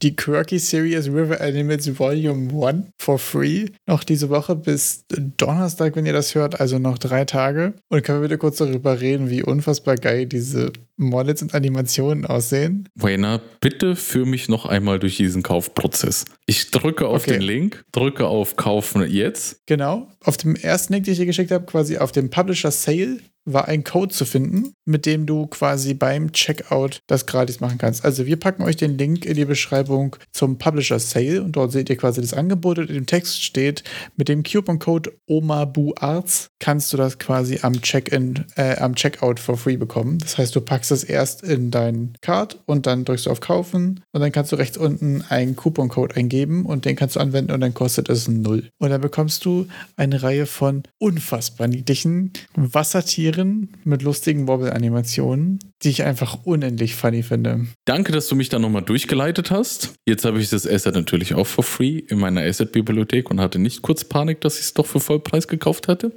die Quirky Series River Animals Volume 1 for free. Noch diese Woche bis Donnerstag, wenn ihr das hört, also noch drei Tage. Und können wir bitte kurz darüber reden, wie unfassbar geil diese Models und Animationen aussehen? Wayner, bitte führ mich noch einmal durch diesen Kaufprozess. Ich drücke auf Okay. den Link, drücke auf Kaufen jetzt. Genau. Auf dem ersten Link, den ich dir geschickt habe, quasi auf dem Publisher Sale, war ein Code zu finden, mit dem du quasi beim Checkout das gratis machen kannst. Also wir packen euch den Link in die Beschreibung zum Publisher Sale und dort seht ihr quasi das Angebot und im Text steht, mit dem Coupon-Code OMABUARTS kannst du das quasi am Check-in, äh, am Checkout for free bekommen. Das heißt, du packst es erst in deinen Card und dann drückst du auf Kaufen und dann kannst du rechts unten einen Coupon-Code eingeben und den kannst du anwenden und dann kostet es null. Und dann bekommst du eine Reihe von unfassbar niedlichen Wassertieren Tieren mit lustigen Wobble-Animationen, die ich einfach unendlich funny finde. Danke, dass du mich da nochmal durchgeleitet hast. Jetzt habe ich das Asset natürlich auch for free in meiner Asset-Bibliothek und hatte nicht kurz Panik, dass ich es doch für Vollpreis gekauft hatte.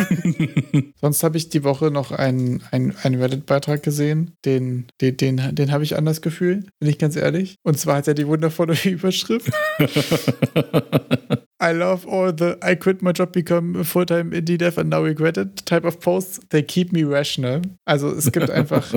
[LAUGHS] Sonst habe ich die Woche noch einen, einen, einen Reddit-Beitrag gesehen, den, den, den, den habe ich anders gefühlt, bin ich ganz ehrlich. Und zwar hat er die wundervolle [LAUGHS] Überschrift. [LAUGHS] I love all the I quit my job, become a full-time indie dev and now regret it type of posts. They keep me rational. Also es gibt [LAUGHS] einfach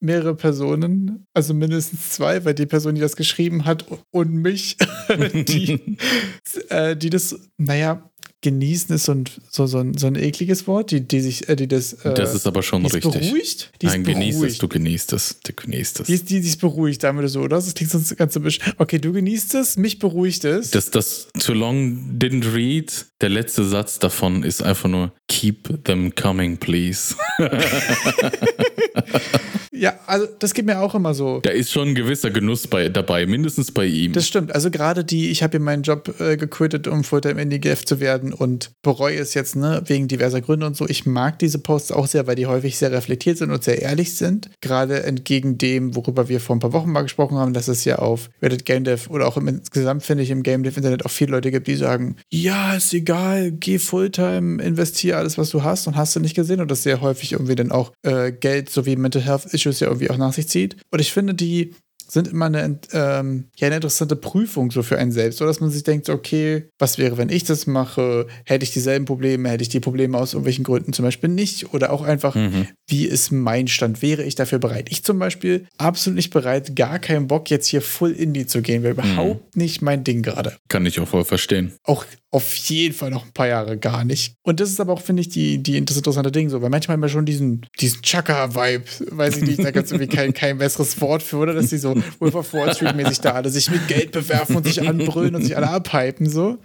mehrere Personen, also mindestens zwei, weil die Person, die das geschrieben hat und mich, [LAUGHS] die, [LAUGHS] äh, die das, naja, genießen ist so ein, so, so, ein, so ein ekliges Wort, die, die sich, äh, die das. Äh, das ist aber schon die richtig. beruhigt? Die Nein, genießt es, du genießt es. Du genießt es. Die ist, die, die ist beruhigt, das so, oder? Das klingt sonst ganz so Okay, du genießt es, mich beruhigt es. Das, das Too Long Didn't Read, der letzte Satz davon ist einfach nur Keep them coming, please. [LAUGHS] [LAUGHS] ja, also das geht mir auch immer so. Da ist schon ein gewisser Genuss bei, dabei, mindestens bei ihm. Das stimmt. Also gerade die, ich habe hier meinen Job äh, gequittet, um Fulltime Indie Dev zu werden und bereue es jetzt, ne, wegen diverser Gründe und so. Ich mag diese Posts auch sehr, weil die häufig sehr reflektiert sind und sehr ehrlich sind. Gerade entgegen dem, worüber wir vor ein paar Wochen mal gesprochen haben, dass es ja auf Reddit Game Dev oder auch im, insgesamt finde ich im Game Dev Internet auch viele Leute gibt, die sagen, ja, ist egal, geh Fulltime, investiere alles, was du hast und hast du nicht gesehen und das sehr häufig irgendwie dann auch äh, Geld sowie Mental Health Issues ja irgendwie auch nach sich zieht. Und ich finde, die sind immer eine, ähm, ja, eine interessante Prüfung so für einen selbst, so dass man sich denkt, okay, was wäre, wenn ich das mache? Hätte ich dieselben Probleme? Hätte ich die Probleme aus irgendwelchen Gründen zum Beispiel nicht? Oder auch einfach, Mhm. wie ist mein Stand? Wäre ich dafür bereit? Ich zum Beispiel absolut nicht bereit, gar keinen Bock jetzt hier full Indie zu gehen, wäre überhaupt nicht mein Ding gerade. Kann ich auch voll verstehen. Auch auf jeden Fall noch ein paar Jahre gar nicht. Und das ist aber auch, finde ich, die, die das interessante Ding so, weil manchmal wir schon diesen, diesen Chaka-Vibe, weiß ich nicht, da gibt es irgendwie kein, kein besseres Wort für, oder? Dass die so Wolf of Wall Street-mäßig da alle sich mit Geld bewerfen und sich anbrüllen und sich alle abhypen, so.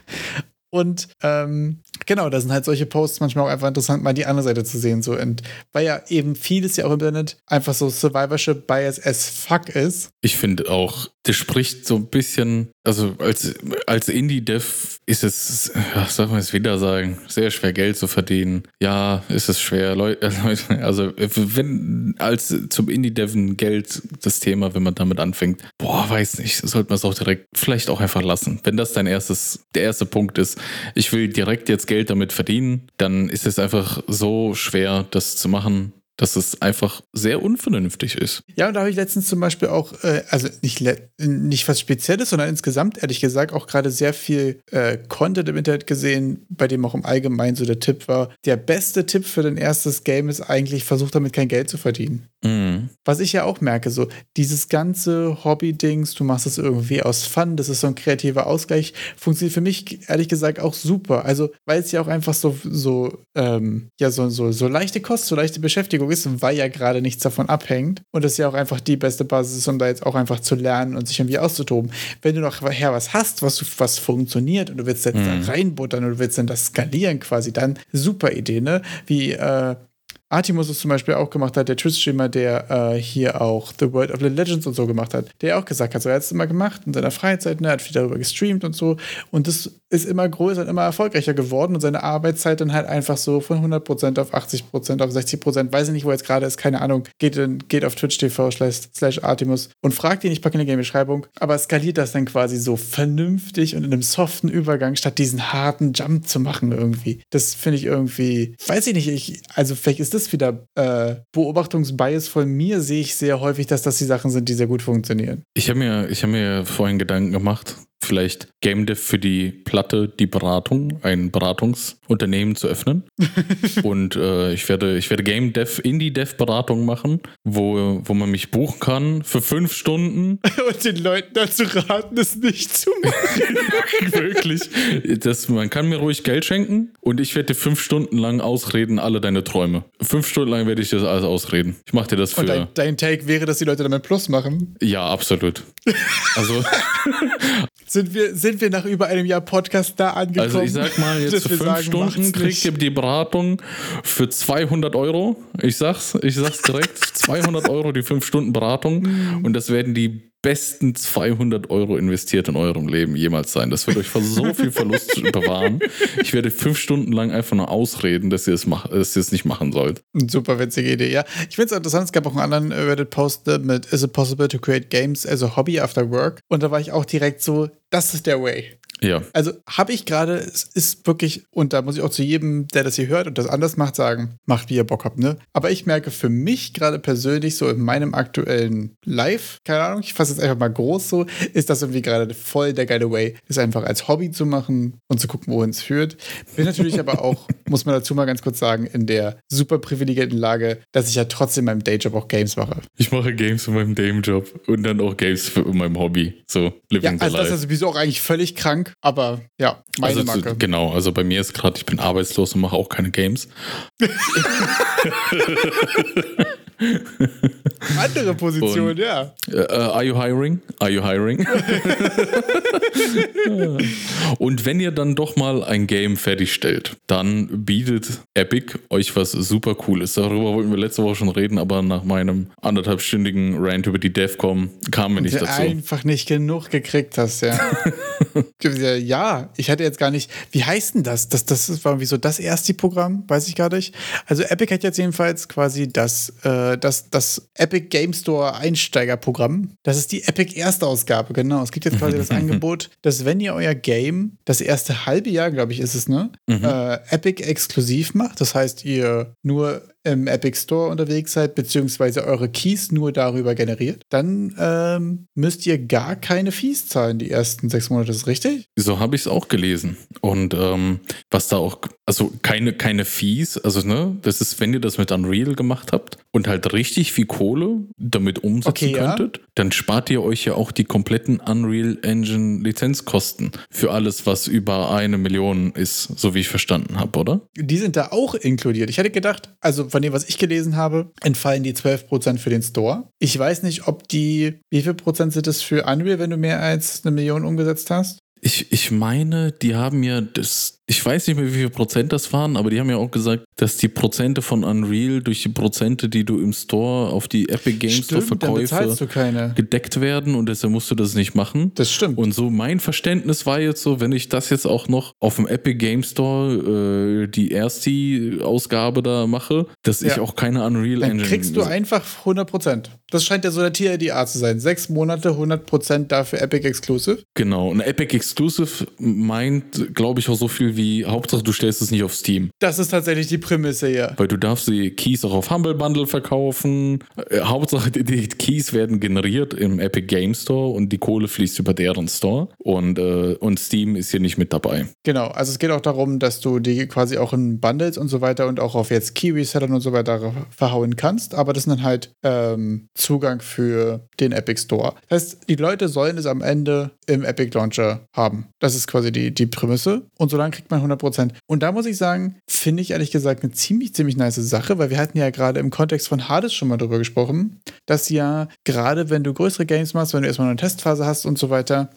Und ähm, genau, da sind halt solche Posts manchmal auch einfach interessant, mal die andere Seite zu sehen. So. Und weil ja eben vieles ja auch im Internet einfach so Survivorship Bias as fuck ist. Ich finde auch, das spricht so ein bisschen, also als, als Indie-Dev ist es, ja, soll man es wieder sagen, sehr schwer Geld zu verdienen. Ja, ist es schwer. Leu- [LAUGHS] Also wenn als zum Indie-Deven Geld das Thema, wenn man damit anfängt, boah, weiß nicht, sollte man es auch direkt vielleicht auch einfach lassen. Wenn das dein erstes, der erste Punkt ist, ich will direkt jetzt Geld damit verdienen, dann ist es einfach so schwer, das zu machen, dass es einfach sehr unvernünftig ist. Ja, und da habe ich letztens zum Beispiel auch, äh, also nicht, nicht was Spezielles, sondern insgesamt, ehrlich gesagt, auch gerade sehr viel äh, Content im Internet gesehen, bei dem auch im Allgemeinen so der Tipp war, der beste Tipp für dein erstes Game ist eigentlich, versuch damit kein Geld zu verdienen. Mhm. Was ich ja auch merke, so dieses ganze Hobby-Dings, du machst es irgendwie aus Fun, das ist so ein kreativer Ausgleich, funktioniert für mich ehrlich gesagt auch super. Also, weil es ja auch einfach so, so, ähm, ja, so, so, so leichte Kost, so leichte Beschäftigung ist, weil ja gerade nichts davon abhängt und das ja auch einfach die beste Basis ist, um da jetzt auch einfach zu lernen und sich irgendwie auszutoben. Wenn du noch her was hast, was, was funktioniert und du willst jetzt da reinbuttern und du willst dann das skalieren quasi, dann super Idee, ne? Wie, äh, Artimus es zum Beispiel auch gemacht hat, der Twitch-Streamer, der äh, hier auch The World of Little Legends und so gemacht hat, der auch gesagt hat, so er hat es immer gemacht in seiner Freizeit, ne, hat viel darüber gestreamt und so. Und das ist immer größer und immer erfolgreicher geworden und seine Arbeitszeit dann halt einfach so von 100% auf 80% auf 60%, weiß ich nicht, wo jetzt gerade ist, keine Ahnung, geht, in, geht auf Twitch TV slash, Artimus und fragt ihn, ich packe in die Game-Beschreibung, aber skaliert das dann quasi so vernünftig und in einem soften Übergang, statt diesen harten Jump zu machen irgendwie. Das finde ich irgendwie, weiß ich nicht, ich, also vielleicht ist das wieder äh, Beobachtungsbias von mir, sehe ich sehr häufig, dass das die Sachen sind, die sehr gut funktionieren. Ich habe mir, ich hab mir vorhin Gedanken gemacht, vielleicht Game Dev für die Platte, die Beratung, ein Beratungsunternehmen zu öffnen. [LAUGHS] Und äh, ich werde, ich werde Game Dev, Indie Dev Beratung machen, wo, wo man mich buchen kann für fünf Stunden. [LAUGHS] Und den Leuten dazu raten, es nicht zu machen. [LAUGHS] Wirklich. Das, man kann mir ruhig Geld schenken und ich werde dir fünf Stunden lang ausreden, alle deine Träume. Fünf Stunden lang werde ich dir das alles ausreden. Ich mache dir das für. Und dein, dein Take wäre, dass die Leute damit Plus machen. ja, absolut. Also. Sind wir, sind wir nach über einem Jahr Podcast da angekommen? Also ich sag mal, jetzt [LAUGHS] für fünf sagen, Stunden kriegt ihr die Beratung für 200 Euro. Ich sag's, ich sag's direkt, [LAUGHS] 200 Euro die fünf Stunden Beratung. Und das werden die besten 200 Euro investiert in eurem Leben jemals sein. Das wird euch vor so viel Verlust [LAUGHS] bewahren. Ich werde fünf Stunden lang einfach nur ausreden, dass ihr es, mach, dass ihr es nicht machen sollt. Super witzige Idee, ja. Ich finde es interessant, es gab auch einen anderen Reddit-Post mit Is it possible to create games as a hobby after work? Und da war ich auch direkt so, das ist der Way. Ja. Also habe ich gerade, es ist wirklich, und da muss ich auch zu jedem, der das hier hört und das anders macht, sagen, macht wie ihr Bock habt, ne? Aber ich merke für mich gerade persönlich so in meinem aktuellen Life, keine Ahnung, ich fasse jetzt einfach mal groß so, ist das irgendwie gerade voll der geile Way, ist einfach als Hobby zu machen und zu gucken, wohin es führt. Bin natürlich aber auch, [LAUGHS] muss man dazu mal ganz kurz sagen, in der super privilegierten Lage, dass ich ja trotzdem in meinem Dayjob auch Games mache. Ich mache Games in meinem Dayjob und dann auch Games für meinem Hobby. So, living ja, also das ist sowieso auch eigentlich völlig krank, aber ja, meine also, Marke. Genau, also bei mir ist gerade, ich bin arbeitslos und mache auch keine Games. [LAUGHS] [LAUGHS] Andere Position, und, ja. Uh, are you hiring? Are you hiring? [LAUGHS] und wenn ihr dann doch mal ein Game fertigstellt, dann bietet Epic euch was super Cooles. Darüber wollten wir letzte Woche schon reden, aber nach meinem anderthalbstündigen Rant über die DEFCOM kamen wir nicht dazu. einfach nicht genug gekriegt hast, ja. [LAUGHS] ja, ich hatte jetzt gar nicht. Wie heißt denn das? Das, das war wie so das erste Programm, weiß ich gar nicht. Also Epic hat jetzt jedenfalls quasi das. Äh, äh, das, das Epic Game Store Einsteigerprogramm. Das ist die Epic Erstausgabe, genau. Es gibt jetzt quasi das [LAUGHS] Angebot, dass wenn ihr euer Game das erste halbe Jahr, glaube ich, ist es, ne? Mhm. Äh, Epic exklusiv macht. Das heißt, ihr nur im Epic Store unterwegs seid, beziehungsweise eure Keys nur darüber generiert, dann ähm, müsst ihr gar keine Fees zahlen die ersten sechs Monate. Ist richtig? So habe ich es auch gelesen. Und ähm, was da auch, also keine, keine Fees, also ne, das ist, wenn ihr das mit Unreal gemacht habt und halt richtig viel Kohle damit umsetzen okay, könntet, ja. dann spart ihr euch ja auch die kompletten Unreal Engine Lizenzkosten für alles, was über eine Million ist, so wie ich verstanden habe, oder? Die sind da auch inkludiert. Ich hätte gedacht, also von dem, was ich gelesen habe, entfallen die 12% für den Store. Ich weiß nicht, ob die, wie viel Prozent sind es für Unreal, wenn du mehr als eine Million umgesetzt hast? Ich, ich meine, die haben ja das, ich weiß nicht mehr, wie viel Prozent das waren, aber die haben ja auch gesagt, dass die Prozente von Unreal durch die Prozente, die du im Store auf die Epic Games Store Verkäufe gedeckt werden und deshalb musst du das nicht machen. Das stimmt. Und so mein Verständnis war jetzt so, wenn ich das jetzt auch noch auf dem Epic Games Store äh, die erste Ausgabe da mache, dass ja. ich auch keine Unreal Dann Engine. kriegst du einfach 100 Prozent. Das scheint ja so der TLDA zu sein. Sechs Monate, 100 Prozent dafür Epic Exclusive. Genau. Und Epic Exclusive meint, glaube ich, auch so viel wie Hauptsache du stellst es nicht auf Steam. Das ist tatsächlich die Prämisse, ja. Weil du darfst die Keys auch auf Humble Bundle verkaufen. Äh, Hauptsache die, die, Keys werden generiert im Epic Game Store und die Kohle fließt über deren Store. Und, äh, und Steam ist hier nicht mit dabei. Genau, also es geht auch darum, dass du die quasi auch in Bundles und so weiter und auch auf jetzt Key-Resellern und so weiter verhauen kannst. Aber das sind dann halt ähm, Zugang für den Epic Store. Das heißt, die Leute sollen es am Ende im Epic Launcher haben. Das ist quasi die, die Prämisse. Und solange kriegt man 100%. Und da muss ich sagen, finde ich ehrlich gesagt eine ziemlich, ziemlich nice Sache, weil wir hatten ja gerade im Kontext von Hades schon mal darüber gesprochen, dass ja gerade wenn du größere Games machst, wenn du erstmal eine Testphase hast und so weiter,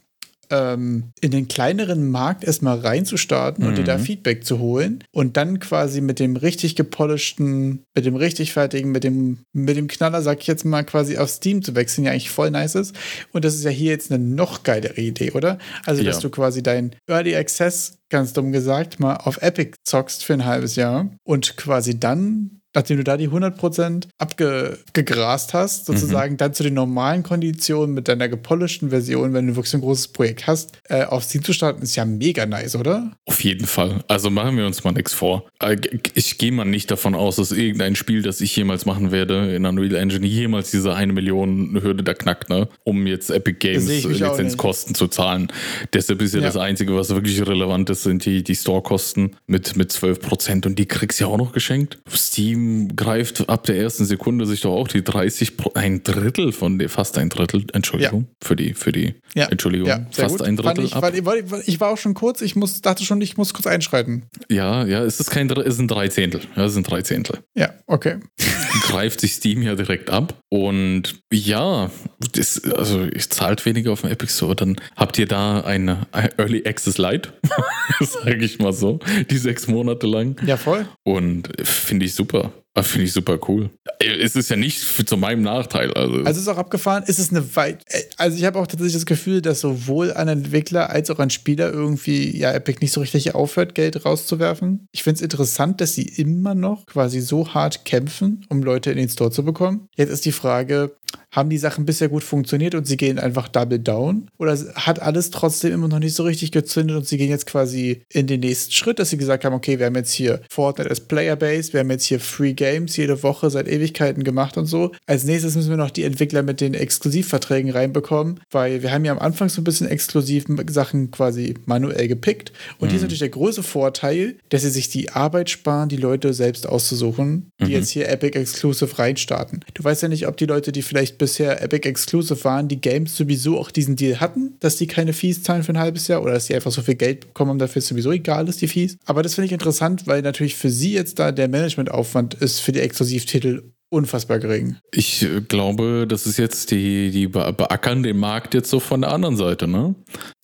ähm, in den kleineren Markt erstmal reinzustarten mhm. und dir da mhm. Feedback zu holen und dann quasi mit dem richtig gepolischten, mit dem richtig fertigen, mit dem, mit dem Knaller, sag ich jetzt mal, quasi auf Steam zu wechseln, ja eigentlich voll nice ist. Und das ist ja hier jetzt eine noch geilere Idee, oder? Also, ja. dass du quasi dein Early Access ganz dumm gesagt, mal auf Epic zockst für ein halbes Jahr und quasi dann nachdem du da die 100% abgegrast hast, sozusagen mhm. dann zu den normalen Konditionen mit deiner gepolischten Version, wenn du wirklich so ein großes Projekt hast, äh, auf Steam zu starten, ist ja mega nice, oder? Auf jeden Fall. Also machen wir uns mal nichts vor. Äh, ich gehe mal nicht davon aus, dass irgendein Spiel, das ich jemals machen werde in Unreal Engine, jemals diese eine Million Hürde da knackt, ne? um jetzt Epic Games Lizenzkosten zu zahlen. Deshalb ist ja, ja, das Einzige, was wirklich relevant ist, sind die, die Store-Kosten mit, mit 12% und die kriegst du ja auch noch geschenkt. Steam greift ab der ersten Sekunde sich doch auch die 30, ein Drittel von der, fast ein Drittel, Entschuldigung, ja. für die, für die, ja. Entschuldigung, ja, fast gut. ein Drittel ich, ab. Weil, weil, ich war auch schon kurz, ich muss, dachte schon, ich muss kurz einschreiten. Ja, ja, es ist kein, es sind drei Zehntel, ja, es sind drei Zehntel. Ja, okay. [LAUGHS] Greift sich Steam ja direkt ab und ja, das, also ich zahlt weniger auf dem Epic Store, dann habt ihr da eine Early Access Lite, [LAUGHS] sage ich mal so, die sechs Monate lang. Ja, voll. Und finde ich super. Ah, Finde ich super cool. Es ist ja nicht zu meinem Nachteil. Also, Also es ist auch abgefahren, ist es eine weit. Also ich habe auch tatsächlich das Gefühl, dass sowohl ein Entwickler als auch ein Spieler irgendwie, ja, Epic nicht so richtig aufhört, Geld rauszuwerfen. Ich finde es interessant, dass sie immer noch quasi so hart kämpfen, um Leute in den Store zu bekommen. Jetzt ist die Frage, haben die Sachen bisher gut funktioniert und sie gehen einfach double down? Oder hat alles trotzdem immer noch nicht so richtig gezündet und sie gehen jetzt quasi in den nächsten Schritt, dass sie gesagt haben, okay, wir haben jetzt hier Fortnite als Playerbase, wir haben jetzt hier Free Games jede Woche seit Ewigkeiten gemacht und so. Als nächstes müssen wir noch die Entwickler mit den Exklusivverträgen reinbekommen, weil wir haben ja am Anfang so ein bisschen exklusiv Sachen quasi manuell gepickt. Und hier ist natürlich der große Vorteil, dass sie sich die Arbeit sparen, die Leute selbst auszusuchen, die jetzt hier Epic Exclusive reinstarten. Du weißt ja nicht, ob die Leute, die vielleicht bisher Epic Exclusive waren, die Games sowieso auch diesen Deal hatten, dass die keine Fees zahlen für ein halbes Jahr oder dass die einfach so viel Geld bekommen und dafür ist sowieso egal ist, die Fees. Aber das finde ich interessant, weil natürlich für sie jetzt da der Managementaufwand ist für die Exklusivtitel unfassbar gering. Ich äh, glaube, das ist jetzt die, die be- beackern den Markt jetzt so von der anderen Seite, ne?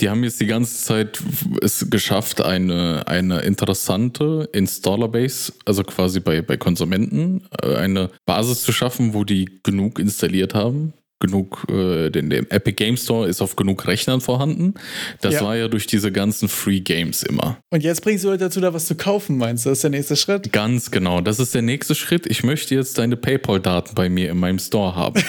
Die haben jetzt die ganze Zeit es geschafft, eine, eine interessante Installer-Base, also quasi bei, bei Konsumenten, äh, eine Basis zu schaffen, wo die genug installiert haben. Genug, äh, den, der Epic Game Store ist auf genug Rechnern vorhanden. Das Ja. war ja durch diese ganzen Free Games immer. Und jetzt bringst du Leute dazu, da was zu kaufen, meinst du? Das ist der nächste Schritt? Ganz genau, das ist der nächste Schritt. Ich möchte jetzt deine PayPal-Daten bei mir in meinem Store haben.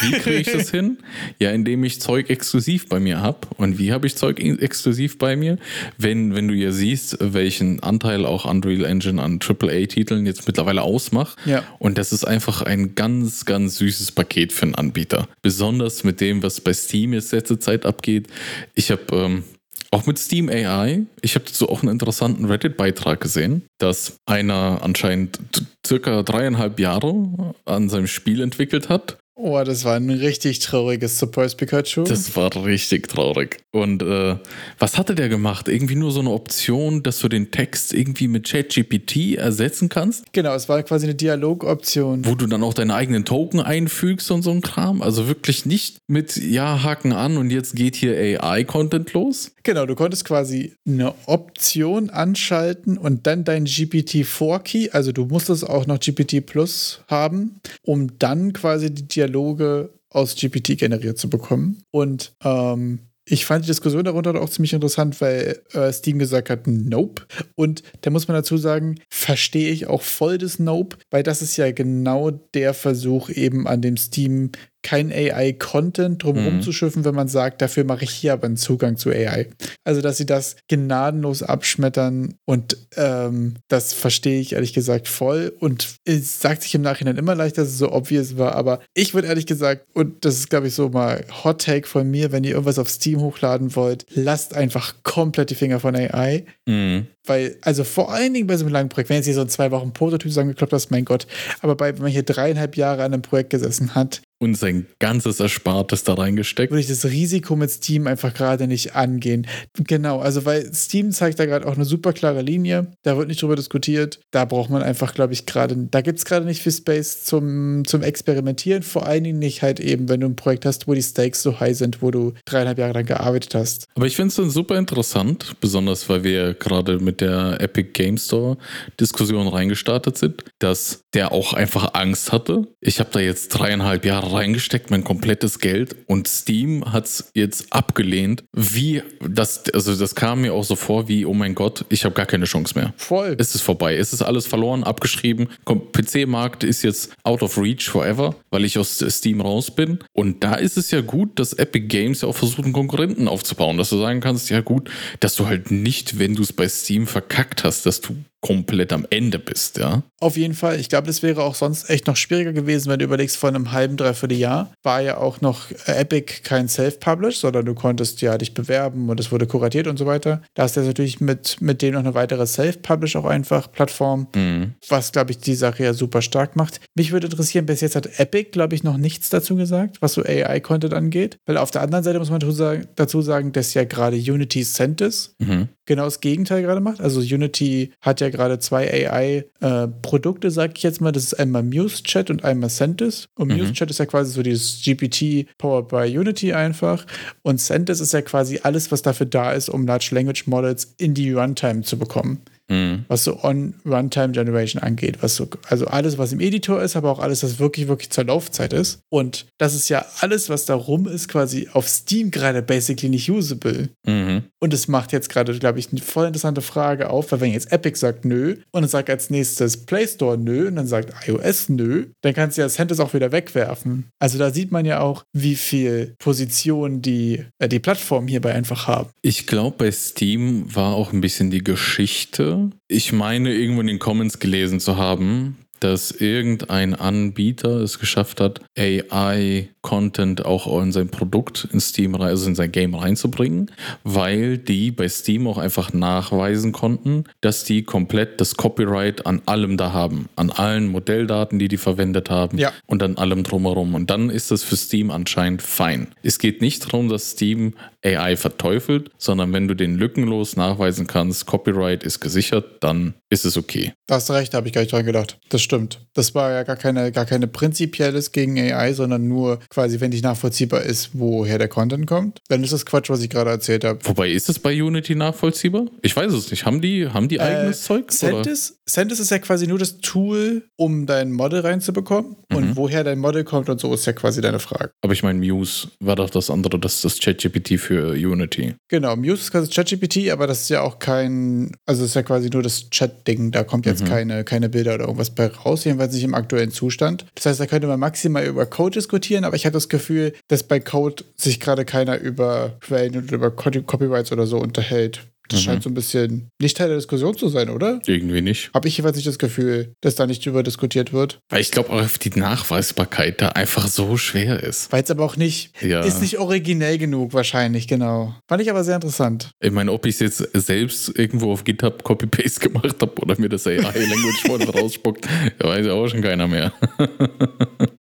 Wie kriege ich das [LAUGHS] hin? Ja, indem ich Zeug exklusiv bei mir habe. Und wie habe ich Zeug exklusiv bei mir? Wenn, wenn du ja siehst, welchen Anteil auch Unreal Engine an AAA-Titeln jetzt mittlerweile ausmacht. Ja. Und das ist einfach ein ganz, ganz süßes Paket für einen Anbieter. Besonders mit dem, was bei Steam jetzt letzte Zeit abgeht. Ich habe ähm, auch mit Steam AI, ich habe dazu auch einen interessanten Reddit-Beitrag gesehen, dass einer anscheinend circa dreieinhalb Jahre an seinem Spiel entwickelt hat. Oh, das war ein richtig trauriges Surprise Pikachu. Das war richtig traurig. Und äh, was hatte der gemacht? Irgendwie nur so eine Option, dass du den Text irgendwie mit ChatGPT ersetzen kannst, genau, es war quasi eine Dialogoption. wo du dann auch deine eigenen Token einfügst und so ein Kram. Also wirklich nicht mit Ja, Haken an und jetzt geht hier AI-Content los. Genau, du konntest quasi eine Option anschalten und dann dein GPT-4-Key, also du musstest auch noch GPT Plus haben, um dann quasi die Dialoge aus GPT generiert zu bekommen. Und ähm, ich fand die Diskussion darunter auch ziemlich interessant, weil äh, Steam gesagt hat, nope. Und da muss man dazu sagen, verstehe ich auch voll das Nope, weil das ist ja genau der Versuch eben an dem Steam kein AI-Content drumherum Mhm. zu schiffen, wenn man sagt, dafür mache ich hier aber einen Zugang zu AI. Also, dass sie das gnadenlos abschmettern und ähm, das verstehe ich ehrlich gesagt voll und es sagt sich im Nachhinein immer leicht, dass es so obvious war, aber ich würde ehrlich gesagt, und das ist glaube ich so mal Hot Take von mir, wenn ihr irgendwas auf Steam hochladen wollt, lasst einfach komplett die Finger von AI. Mhm. Weil, also vor allen Dingen bei so einem langen Projekt, wenn jetzt hier so ein zwei Wochen Prototyp zusammengekloppt hast, mein Gott, aber bei, wenn man hier dreieinhalb Jahre an einem Projekt gesessen hat, Und sein ganzes Erspartes da reingesteckt. würde ich das Risiko mit Steam einfach gerade nicht angehen. Genau, also weil Steam zeigt da gerade auch eine super klare Linie, da wird nicht drüber diskutiert, da braucht man einfach, glaube ich, gerade, da gibt es gerade nicht viel Space zum, zum Experimentieren, vor allen Dingen nicht halt eben, wenn du ein Projekt hast, wo die Stakes so high sind, wo du dreieinhalb Jahre lang gearbeitet hast. Aber ich finde es dann super interessant, besonders weil wir gerade mit der Epic Game Store Diskussion reingestartet sind, dass der auch einfach Angst hatte. Ich habe da jetzt dreieinhalb Jahre reingesteckt, mein komplettes Geld und Steam hat es jetzt abgelehnt. Wie das, also das kam mir auch so vor wie, oh mein Gott, ich habe gar keine Chance mehr. Voll. Es ist vorbei. Es ist alles verloren, abgeschrieben. PC-Markt ist jetzt out of reach forever, weil ich aus Steam raus bin. Und da ist es ja gut, dass Epic Games ja auch versucht, einen Konkurrenten aufzubauen, dass du sagen kannst, ja gut, dass du halt nicht, wenn du es bei Steam verkackt hast, dass du komplett am Ende bist, ja. Auf jeden Fall. Ich glaube, das wäre auch sonst echt noch schwieriger gewesen, wenn du überlegst, vor einem halben, dreiviertel Jahr war ja auch noch äh, Epic kein Self-Publish, sondern du konntest ja dich bewerben und es wurde kuratiert und so weiter. Da ist jetzt natürlich mit, mit dem noch eine weitere Self-Publish auch einfach Plattform, Mhm. was, glaube ich, die Sache ja super stark macht. Mich würde interessieren, bis jetzt hat Epic, glaube ich, noch nichts dazu gesagt, was so AI-Content angeht. Weil auf der anderen Seite muss man dazu sagen, dazu sagen dass ja gerade Unity Cent ist Mhm. Genau das Gegenteil gerade macht. Also Unity hat ja gerade zwei AI-Produkte, sag ich jetzt mal. Das ist einmal Muse Chat und einmal Sentis. Und Mhm. Muse Chat ist ja quasi so dieses GPT powered by Unity einfach. Und Sentis ist ja quasi alles, was dafür da ist, um Large Language Models in die Runtime zu bekommen. Mhm. was so On-Runtime-Generation angeht. Was so, also alles, was im Editor ist, aber auch alles, was wirklich, wirklich zur Laufzeit ist. Und das ist ja alles, was da rum ist, quasi auf Steam gerade basically nicht usable. Mhm. Und es macht jetzt gerade, glaube ich, eine voll interessante Frage auf, weil wenn jetzt Epic sagt nö und dann sagt als nächstes Play Store nö und dann sagt iOS nö, dann kannst du ja Centis auch wieder wegwerfen. Also da sieht man ja auch, wie viel Position die, äh, die Plattformen hierbei einfach haben. Ich glaube, bei Steam war auch ein bisschen die Geschichte. Ich meine, irgendwo in den Comments gelesen zu haben, dass irgendein Anbieter es geschafft hat, AI-Content auch in sein Produkt in Steam, rein- also in sein Game reinzubringen, weil die bei Steam auch einfach nachweisen konnten, dass die komplett das Copyright an allem da haben, an allen Modelldaten, die die verwendet haben Ja. und an allem drumherum. Und dann ist das für Steam anscheinend fein. Es geht nicht darum, dass Steam AI verteufelt, sondern wenn du den lückenlos nachweisen kannst, Copyright ist gesichert, dann ist es okay. Da hast recht, da habe ich gar nicht dran gedacht. Das stimmt. Das war ja gar keine, gar keine prinzipielles gegen AI, sondern nur quasi, wenn nicht nachvollziehbar ist, woher der Content kommt. Dann ist das Quatsch, was ich gerade erzählt habe. Wobei, ist es bei Unity nachvollziehbar? Ich weiß es nicht. Haben die, haben die eigenes Zeug? Oder? Centis, Centis ist ja quasi nur das Tool, um dein Model reinzubekommen. Und woher dein Model kommt und so ist ja quasi deine Frage. Aber ich meine, Muse war doch das andere, das ist das ChatGPT für Unity. Genau, Muse ist quasi ChatGPT, aber das ist ja auch kein, also das ist ja quasi nur das Chat-Ding. Da kommt jetzt keine, keine Bilder oder irgendwas bei raus, jedenfalls nicht im aktuellen Zustand. Das heißt, da könnte man maximal über Code diskutieren, aber ich habe das Gefühl, dass bei Code sich gerade keiner über Quellen oder über Co- Copyrights oder so unterhält. Das scheint so ein bisschen nicht Teil der Diskussion zu sein, oder? Irgendwie nicht. Habe ich jeweils nicht das Gefühl, dass da nicht drüber diskutiert wird. Weil ich glaube auch, die Nachweisbarkeit da einfach so schwer ist. Weil es aber auch nicht, Ja. ist nicht originell genug wahrscheinlich, genau. Fand ich aber sehr interessant. Ich meine, ob ich es jetzt selbst irgendwo auf GitHub Copy-Paste [LAUGHS] gemacht habe oder mir das AI-Language Model [LAUGHS] rausspuckt, weiß ja auch schon keiner mehr. [LAUGHS]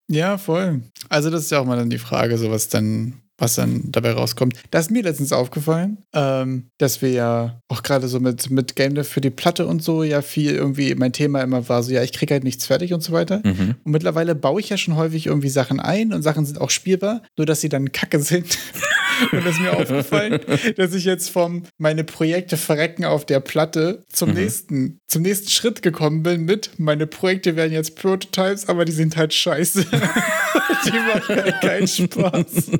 Ja, voll. Also das ist ja auch mal dann die Frage, so was dann, was dann dabei rauskommt. Da ist mir letztens aufgefallen, ähm, dass wir ja auch gerade so mit, mit Game Dev für die Platte und so ja viel irgendwie, mein Thema immer war so, ja, ich kriege halt nichts fertig und so weiter. Mhm. Und mittlerweile baue ich ja schon häufig irgendwie Sachen ein und Sachen sind auch spielbar, nur dass sie dann kacke sind. [LAUGHS] und das ist mir aufgefallen, dass ich jetzt vom meine Projekte verrecken auf der Platte zum nächsten, zum nächsten Schritt gekommen bin mit, meine Projekte werden jetzt Prototypes, aber die sind halt scheiße. [LAUGHS] die machen halt keinen Spaß.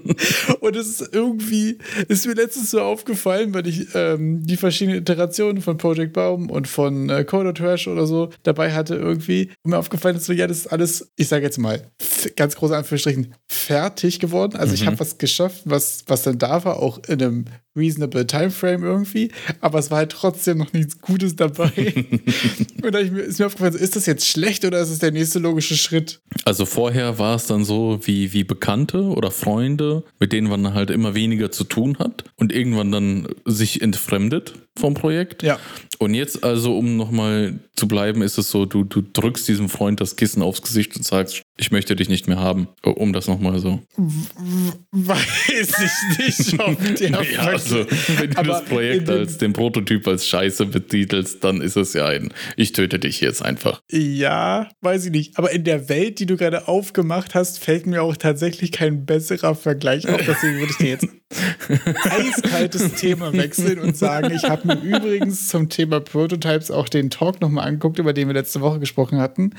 Und es ist irgendwie, ist mir letztens so aufgefallen, weil ich ähm, die verschiedenen Iterationen von Project Baum und von äh, Coder Trash oder so dabei hatte irgendwie. Und mir aufgefallen ist so, ja, das ist alles, ich sage jetzt mal, ganz große Anführungsstrichen, fertig geworden. Also ich habe was geschafft, was, was dann da war, auch in einem reasonable Timeframe irgendwie, aber es war halt trotzdem noch nichts Gutes dabei. [LAUGHS] und da ich mir, ist mir aufgefallen, ist das jetzt schlecht oder ist es der nächste logische Schritt? Also vorher war es dann so wie, wie Bekannte oder Freunde, mit denen man halt immer weniger zu tun hat und irgendwann dann sich entfremdet vom Projekt. Ja. Und jetzt also, um nochmal zu bleiben, ist es so, du, du drückst diesem Freund das Kissen aufs Gesicht und sagst, ich möchte dich nicht mehr haben. Um das nochmal so. Weiß ich nicht, ob [LAUGHS] der Ja, also, wenn du das Projekt als den Prototyp als Scheiße betitelst, dann ist es ja ein, ich töte dich jetzt einfach. Ja, weiß ich nicht. Aber in der Welt, die du gerade aufgemacht hast, fällt mir auch tatsächlich kein besserer Vergleich auf. Deswegen würde ich dir jetzt eiskaltes Thema wechseln und sagen, ich habe mir übrigens zum Thema Prototypes auch den Talk nochmal angeguckt, über den wir letzte Woche gesprochen hatten,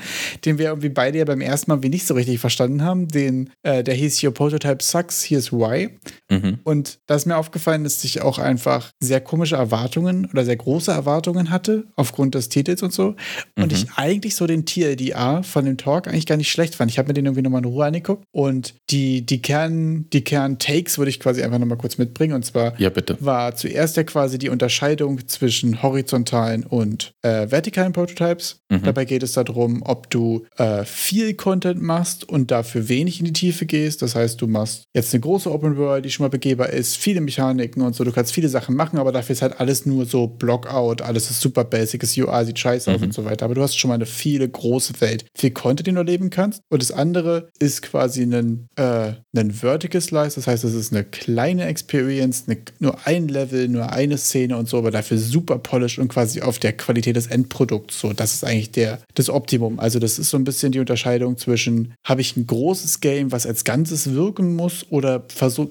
den wir irgendwie beide ja beim ersten Mal irgendwie nicht so richtig verstanden haben. Den, äh, der hieß Your Prototype Sucks, Here's Why. Mhm. Und da ist mir aufgefallen, dass ich auch einfach sehr komische Erwartungen oder sehr große Erwartungen hatte, aufgrund des Titels und so. Und ich eigentlich so den TLDA von dem Talk eigentlich gar nicht schlecht fand. Ich habe mir den irgendwie nochmal in Ruhe angeguckt. Und die, die Kern, die Kern-Takes würde ich quasi einfach nochmal kurz mitbringen. Und zwar Ja, war zuerst ja quasi die Unterscheidung zwischen horizontalen und äh, vertikalen Prototypes. Dabei geht es darum, ob du äh, viel Content machst und dafür wenig in die Tiefe gehst. Das heißt, du machst jetzt eine große Open World, die schon mal begehbar ist, viele Mechaniken und so. Du kannst viele Sachen machen, aber dafür ist halt alles nur so Blockout, alles ist super basic, das UI sieht scheiße aus und so weiter. Aber du hast schon mal eine viele große Welt, viel Content, den du erleben kannst. Und das andere ist quasi ein, äh, ein Vertical Slice, das heißt, es ist eine eine Experience, eine, nur ein Level, nur eine Szene und so, aber dafür super polished und quasi auf der Qualität des Endprodukts. So, das ist eigentlich der, das Optimum. Also, das ist so ein bisschen die Unterscheidung zwischen, habe ich ein großes Game, was als Ganzes wirken muss, oder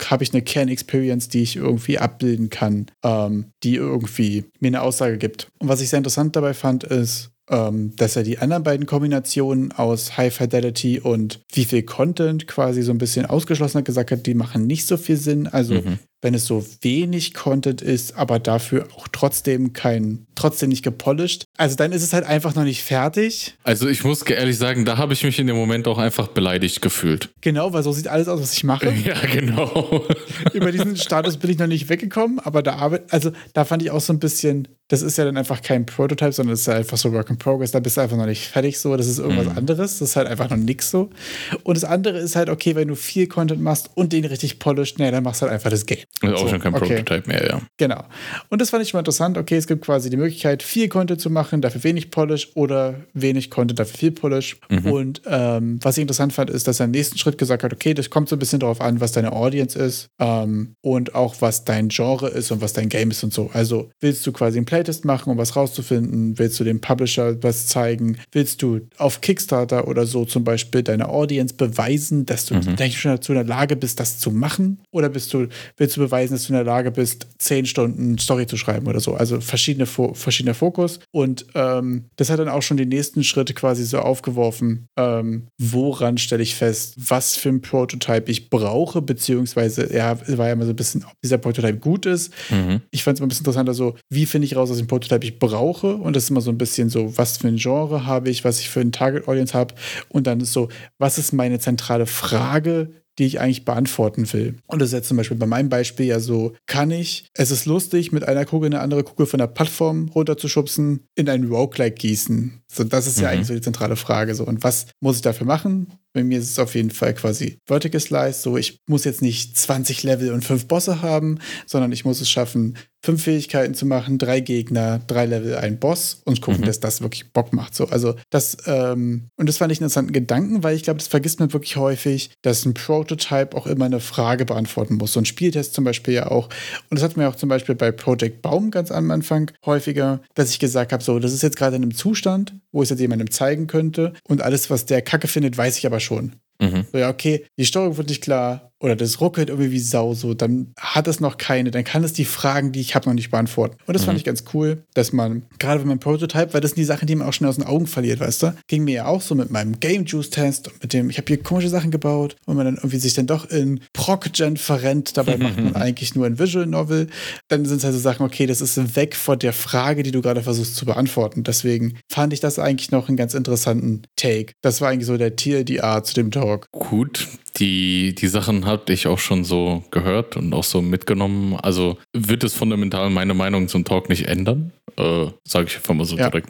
habe ich eine Kernexperience, die ich irgendwie abbilden kann, ähm, die irgendwie mir eine Aussage gibt. Und was ich sehr interessant dabei fand, ist, ähm, dass er die anderen beiden Kombinationen aus High Fidelity und wie viel Content quasi so ein bisschen ausgeschlossen hat, gesagt hat, die machen nicht so viel Sinn. Also mhm wenn es so wenig Content ist, aber dafür auch trotzdem kein, trotzdem nicht gepolished. Also dann ist es halt einfach noch nicht fertig. Also ich muss ehrlich sagen, da habe ich mich in dem Moment auch einfach beleidigt gefühlt. Genau, weil so sieht alles aus, was ich mache. [LAUGHS] Ja, genau. [LAUGHS] Über diesen Status bin ich noch nicht weggekommen, aber da arbeite, also da fand ich auch so ein bisschen, das ist ja dann einfach kein Prototype, sondern das ist ja einfach so Work in Progress, da bist du einfach noch nicht fertig so, das ist irgendwas mhm. anderes, das ist halt einfach noch nix so. Und das andere ist halt, okay, wenn du viel Content machst und den richtig polished, nee, dann machst du halt einfach das Game. Das ist auch so, schon kein okay. Prototype mehr, ja. Genau. Und das fand ich mal interessant. Okay, es gibt quasi die Möglichkeit, viel Content zu machen, dafür wenig Polish oder wenig Content, dafür viel Polish. Mhm. Und ähm, was ich interessant fand, ist, dass er im nächsten Schritt gesagt hat, okay, das kommt so ein bisschen darauf an, was deine Audience ist ähm, und auch was dein Genre ist und was dein Game ist und so. Also willst du quasi einen Playtest machen, um was rauszufinden? Willst du dem Publisher was zeigen? Willst du auf Kickstarter oder so zum Beispiel deine Audience beweisen, dass du mhm. schon dazu in der Lage bist, das zu machen? Oder bist du, willst du beweisen, dass du in der Lage bist, zehn Stunden Story zu schreiben oder so. Also verschiedene, verschiedener Fokus. Und ähm, das hat dann auch schon die nächsten Schritte quasi so aufgeworfen. Ähm, woran stelle ich fest, was für ein Prototype ich brauche, beziehungsweise ja, war ja immer so ein bisschen, ob dieser Prototype gut ist. Mhm. Ich fand es immer ein bisschen interessanter, so, wie finde ich raus, was ein Prototype ich brauche? Und das ist immer so ein bisschen so, was für ein Genre habe ich, was ich für ein Target Audience habe. Und dann ist so, was ist meine zentrale Frage, die ich eigentlich beantworten will. Und das ist jetzt zum Beispiel bei meinem Beispiel ja so, kann ich, es ist lustig, mit einer Kugel eine andere Kugel von der Plattform runterzuschubsen, in ein Roguelike gießen. So, das ist mhm. ja eigentlich so die zentrale Frage. So, und was muss ich dafür machen? Bei mir ist es auf jeden Fall quasi Vertical Slice. So, ich muss jetzt nicht 20 Level und fünf Bosse haben, sondern ich muss es schaffen, fünf Fähigkeiten zu machen, drei Gegner, drei Level, ein Boss und gucken, mhm. dass das wirklich Bock macht. So, also das, ähm, und das fand ich einen interessanten Gedanken, weil ich glaube, das vergisst man wirklich häufig, dass ein Prototype auch immer eine Frage beantworten muss. So ein Spieltest zum Beispiel ja auch. Und das hat mir auch zum Beispiel bei Project Baum ganz am Anfang häufiger, dass ich gesagt habe, so, das ist jetzt gerade in einem Zustand, wo ich es jetzt jemandem zeigen könnte. Und alles, was der Kacke findet, weiß ich aber schon. Mhm. So, ja, okay, die Steuerung wird nicht klar oder das ruckelt irgendwie wie Sau, so, dann hat es noch keine, dann kann es die Fragen, die ich habe, noch nicht beantworten. Und das mhm. fand ich ganz cool, dass man, gerade wenn man Prototype, weil das sind die Sachen, die man auch schnell aus den Augen verliert, weißt du? Ging mir ja auch so mit meinem Game Juice Test und mit dem, ich habe hier komische Sachen gebaut und man dann irgendwie sich dann doch in Proc-Gen verrennt, dabei [LAUGHS] macht man eigentlich nur ein Visual Novel. Dann sind es halt so Sachen, okay, das ist weg von der Frage, die du gerade versuchst zu beantworten. Deswegen fand ich das eigentlich noch einen ganz interessanten Take. Das war eigentlich so der TLDR zu dem Talk. Gut, die, die Sachen hatte ich auch schon so gehört und auch so mitgenommen. Also wird es fundamental meine Meinung zum Talk nicht ändern? Äh, Sage ich einfach mal so ja. direkt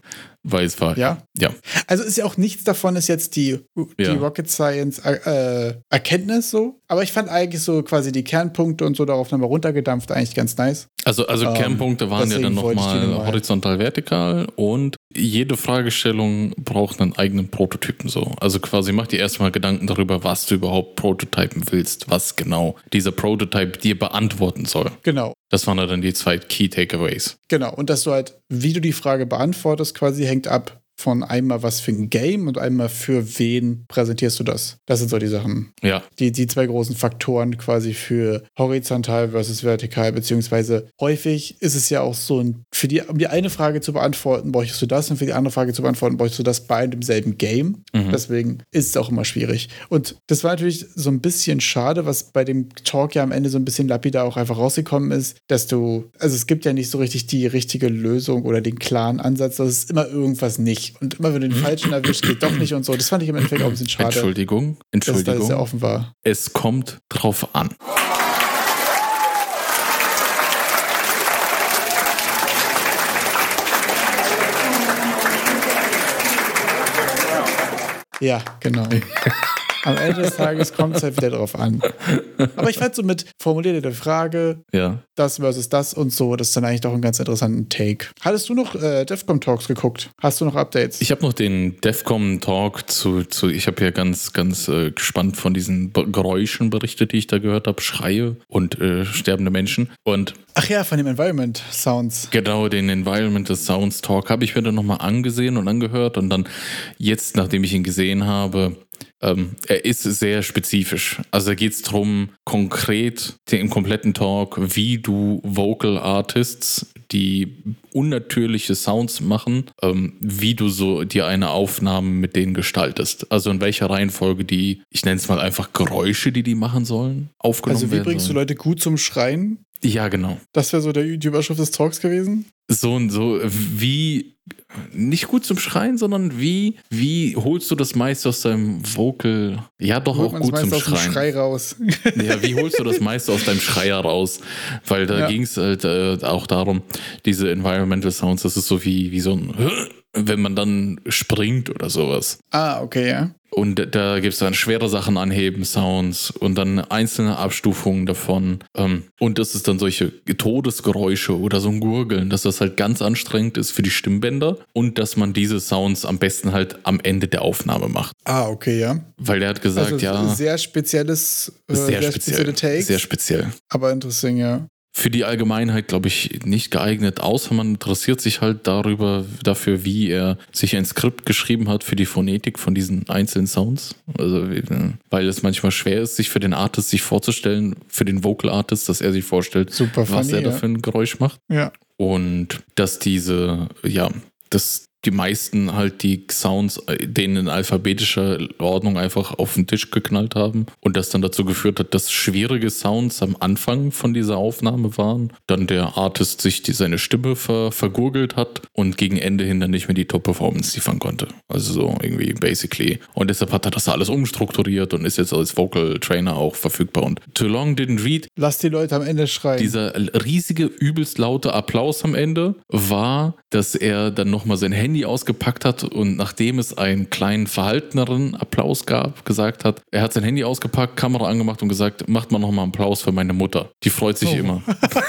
weil es war. Ja. ja. Also ist ja auch nichts davon, ist jetzt die, die ja. Rocket Science äh, Erkenntnis so. Aber ich fand eigentlich so quasi die Kernpunkte und so darauf nochmal runtergedampft eigentlich ganz nice. Also, also ähm, Kernpunkte waren ja dann nochmal horizontal, vertikal und jede Fragestellung braucht einen eigenen Prototypen so. Also quasi mach dir erstmal Gedanken darüber, was du überhaupt prototypen willst, was genau dieser Prototype dir beantworten soll. Genau. Das waren dann die zwei Key Takeaways. Genau. Und dass du halt, wie du die Frage beantwortest, quasi hängt ab von einmal was für ein Game und einmal für wen präsentierst du das. Das sind so die Sachen. Ja. Die, die zwei großen Faktoren quasi für horizontal versus vertikal, beziehungsweise häufig ist es ja auch so, ein, für die, um die eine Frage zu beantworten, bräuchtest du das und für die andere Frage zu beantworten, bräuchtest du das bei einem demselben Game. Mhm. Deswegen ist es auch immer schwierig. Und das war natürlich so ein bisschen schade, was bei dem Talk ja am Ende so ein bisschen lapidar auch einfach rausgekommen ist, dass du, also es gibt ja nicht so richtig die richtige Lösung oder den klaren Ansatz, das ist immer irgendwas nicht. Und immer wenn du den hm? falschen erwischt, geht doch nicht und so. Das fand ich im Endeffekt auch ein bisschen schade. Entschuldigung, Entschuldigung. Dass das sehr offen war. Es kommt drauf an. Ja, genau. [LAUGHS] Am Ende des Tages kommt es halt wieder drauf an. Aber ich fand so mit formulierter Frage, Ja. das versus das und so, das ist dann eigentlich doch ein ganz interessanten Take. Hattest du noch äh, Defcom Talks geguckt? Hast du noch Updates? Ich habe noch den Defcom Talk zu, zu ich habe ja ganz, ganz äh, gespannt von diesen Be Geräuschen berichtet, die ich da gehört habe, Schreie und äh, sterbende Menschen. Und Ach ja, von dem Environment Sounds. genau den Environmental Sounds Talk habe ich mir dann nochmal angesehen und angehört und dann jetzt, nachdem ich ihn gesehen habe, ähm, er ist sehr spezifisch. Also da geht es darum, konkret im kompletten Talk, wie du Vocal Artists, die unnatürliche Sounds machen, ähm, wie du so dir eine Aufnahme mit denen gestaltest. Also in welcher Reihenfolge die, ich nenne es mal einfach Geräusche, die die machen sollen, aufgenommen Also wie werden bringst du sollen. Leute gut zum Schreien? Ja, genau. Das wäre so der, die Überschrift des Talks gewesen. so und so, wie, nicht gut zum Schreien, sondern wie, wie holst du das meiste aus deinem Vocal? Ja, doch Holt auch gut zum meist aus dem Schreien. Schrei raus. [LAUGHS] Ja, wie holst du das meiste aus deinem Schreier raus? Weil da Ja. ging es halt äh, auch darum, diese Environmental Sounds, das ist so wie, wie so ein, [LAUGHS] wenn man dann springt oder sowas. ah, okay, ja. Und da gibt es dann schwere Sachen anheben, Sounds und dann einzelne Abstufungen davon. Ähm, Und das ist dann solche Todesgeräusche oder so ein Gurgeln, dass das halt ganz anstrengend ist für die Stimmbänder und dass man diese Sounds am besten halt am Ende der Aufnahme macht. Ah, okay, ja. Weil der hat gesagt, also ja, sehr spezielles, äh, sehr, sehr, speziell. spezielle Takes. Sehr speziell. aber interessant, ja. Für die Allgemeinheit, glaube ich, nicht geeignet, außer man interessiert sich halt darüber, dafür, wie er sich ein Skript geschrieben hat für die Phonetik von diesen einzelnen Sounds. Also, wie- weil es manchmal schwer ist, sich für den Artist sich vorzustellen, für den Vocal Artist, dass er sich vorstellt, Super was funny, er da ja. für ein Geräusch macht. Ja. Und dass diese, ja, dass die meisten halt die Sounds äh, denen in alphabetischer Ordnung einfach auf den Tisch geknallt haben und das dann dazu geführt hat, dass schwierige Sounds am Anfang von dieser Aufnahme waren, dann der Artist sich die, seine Stimme ver, vergurgelt hat und gegen Ende hin dann nicht mehr die Top-Performance liefern konnte. Also so irgendwie basically. Und deshalb hat er das alles umstrukturiert und ist jetzt als Vocal Trainer auch verfügbar. Und Too Long Didn't Read Lass die Leute am Ende schreien. dieser riesige, übelst laute Applaus am Ende war, dass er dann nochmal sein Handy ausgepackt hat und nachdem es einen kleinen verhalteneren Applaus gab, gesagt hat, er hat sein Handy ausgepackt, Kamera angemacht und gesagt, macht mal nochmal einen Applaus für meine Mutter. Die freut sich Oh. immer.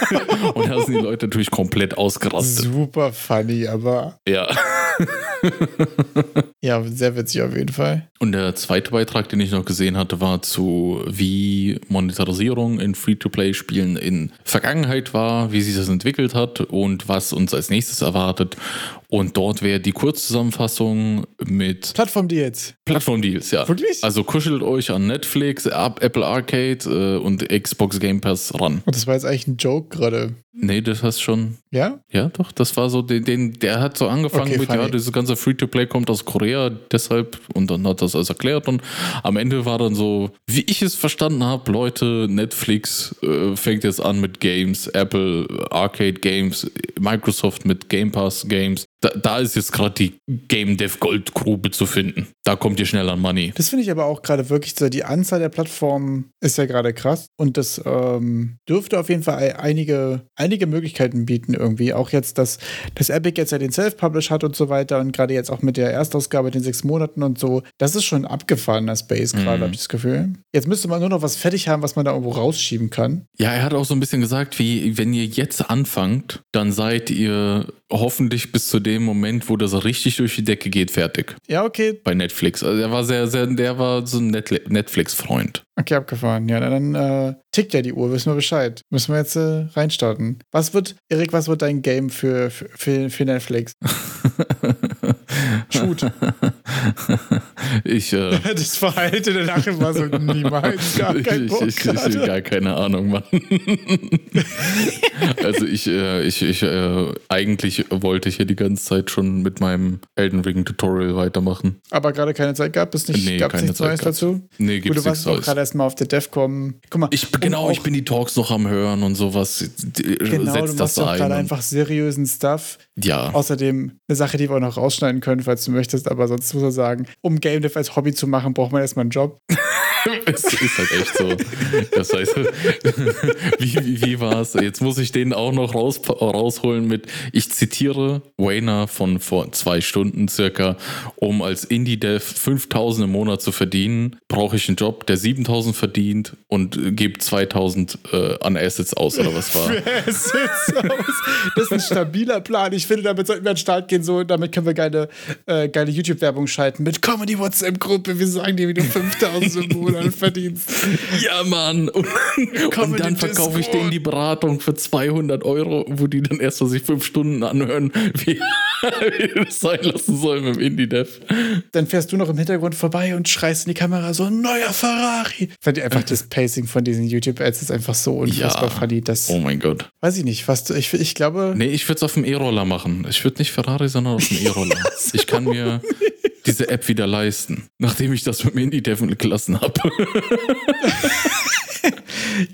[LAUGHS] und da sind die Leute natürlich komplett ausgerastet. Super funny, aber Ja. [LAUGHS] ja, sehr witzig auf jeden Fall. Und der zweite Beitrag, den ich noch gesehen hatte, war zu, wie Monetarisierung in Free-to-Play-Spielen in Vergangenheit war, wie sich das entwickelt hat und was uns als nächstes erwartet. Und dort wäre die Kurzzusammenfassung mit Plattform-Deals. Plattform-Deals, ja. Wirklich? Also kuschelt euch an Netflix, Ab- Apple Arcade äh, und Xbox Game Pass ran. Und das war jetzt eigentlich ein Joke gerade. Nee, das hast schon. Ja? Ja, doch, das war so, den, den, der hat so angefangen Okay, mit, funny. ja, dieses ganze Free-to-Play kommt aus Korea, deshalb, und dann hat das alles erklärt und am Ende war dann so, wie ich es verstanden habe, Leute, Netflix äh, fängt jetzt an mit Games, Apple Arcade Games, Microsoft mit Game Pass Games. Da, da ist jetzt gerade die Game Dev Goldgrube zu finden. Da kommt ihr schnell an Money. Das finde ich aber auch gerade wirklich so, die Anzahl der Plattformen ist ja gerade krass und das ähm, dürfte auf jeden Fall ei- einige, einige Möglichkeiten bieten irgendwie. Auch jetzt, dass, dass Epic jetzt ja den Self-Publish hat und so weiter und gerade jetzt auch mit der Erstausgabe in den sechs Monaten und so, das ist schon abgefahrener Space gerade, Mhm. habe ich das Gefühl. Jetzt müsste man nur noch was fertig haben, was man da irgendwo rausschieben kann. Ja, er hat auch so ein bisschen gesagt, wie wenn ihr jetzt anfangt, dann seid ihr hoffentlich bis zu dem Moment, wo das richtig durch die Decke geht, fertig. Ja, okay, bei Netflix. Also er war sehr, sehr, der war so ein Netfli- Netflix-Freund. okay, abgefahren. Ja, dann äh, tickt ja die Uhr, wissen wir Bescheid. Müssen wir jetzt äh, reinstarten. Was wird, Erik, was wird dein Game für, für, für, für Netflix? [LAUGHS] Shoot. [LAUGHS] ich, äh, [LAUGHS] Das verhaltene Lachen war so niemals gar ich, kein ich, ich, ich, gar keine Ahnung, Mann. [LAUGHS] also ich, äh, ich, ich, äh, eigentlich wollte ich hier die ganze Zeit schon mit meinem Elden Ring Tutorial weitermachen. Aber gerade keine Zeit gab es nicht, Nee, gab es keine nichts Zeit Neues dazu. Nee, Gut, gibt's du nichts warst auch gerade erstmal auf der DEFCOM. Guck mal, Ich, genau, ich bin die Talks noch am Hören und sowas. Genau, Setz du das machst ein. gerade einfach seriösen Stuff. ja. Außerdem eine Sache, die wir auch noch rausschneiden können, falls du möchtest, aber sonst muss man sagen, um Game Dev als Hobby zu machen, braucht man erstmal einen Job. [LAUGHS] [LAUGHS] es ist halt echt so. Das heißt, [LAUGHS] wie, wie, wie war es? Jetzt muss ich den auch noch raus, rausholen mit, ich zitiere Wayner von vor zwei Stunden circa, um als Indie-Dev 5000 im Monat zu verdienen, brauche ich einen Job, der 7000 verdient und gebe 2000 äh, an Assets aus oder was war? [LAUGHS] Assets aus. Das ist ein stabiler Plan. Ich finde, damit sollten wir an den Start gehen, so, damit können wir geile, äh, geile YouTube-Werbung schalten mit Comedy WhatsApp-Gruppe. Wir sagen dir, wie du 5000 im Monat verdienst. [LAUGHS] Ja, Mann. Und, und dann verkaufe ich denen die Beratung für 200 Euro, wo die dann erst mal sich fünf Stunden anhören, [LAUGHS] wie, wie das sein lassen sollen mit dem Indie-Dev. Dann fährst du noch im Hintergrund vorbei und schreist in die Kamera so, ein neuer Ferrari. Ich fand einfach das Pacing von diesen YouTube-Ads ist einfach so unfassbar ja. funny. Das, oh mein Gott. Weiß ich nicht, was du, ich, ich glaube. Nee, ich würde es auf dem E-Roller machen. Ich würde nicht Ferrari, sondern auf dem E-Roller. [LAUGHS] ich kann mir diese App wieder leisten, nachdem ich das mit dem Indie-Dev gelassen habe. [LAUGHS]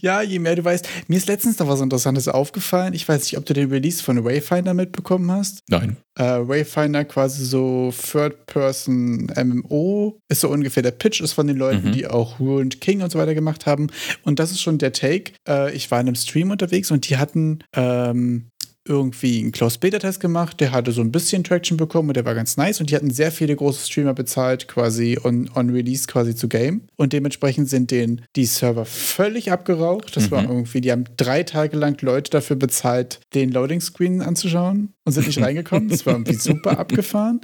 ja, je mehr du weißt. Mir ist letztens noch was Interessantes aufgefallen. Ich weiß nicht, ob du den Release von Wayfinder mitbekommen hast. Nein. Äh, Wayfinder quasi so Third-Person-MMO ist so ungefähr der Pitch, ist von den Leuten, mhm. die auch Ruined King und so weiter gemacht haben. Und das ist schon der Take. Äh, ich war in einem Stream unterwegs und die hatten ähm, irgendwie einen Closed-Beta-Test gemacht, der hatte so ein bisschen Traction bekommen und der war ganz nice und die hatten sehr viele große Streamer bezahlt, quasi on, on Release quasi zu Game und dementsprechend sind denen die Server völlig abgeraucht. Das mhm. war irgendwie, die haben drei Tage lang Leute dafür bezahlt, den Loading-Screen anzuschauen und sind nicht reingekommen. Das war irgendwie super [LAUGHS] abgefahren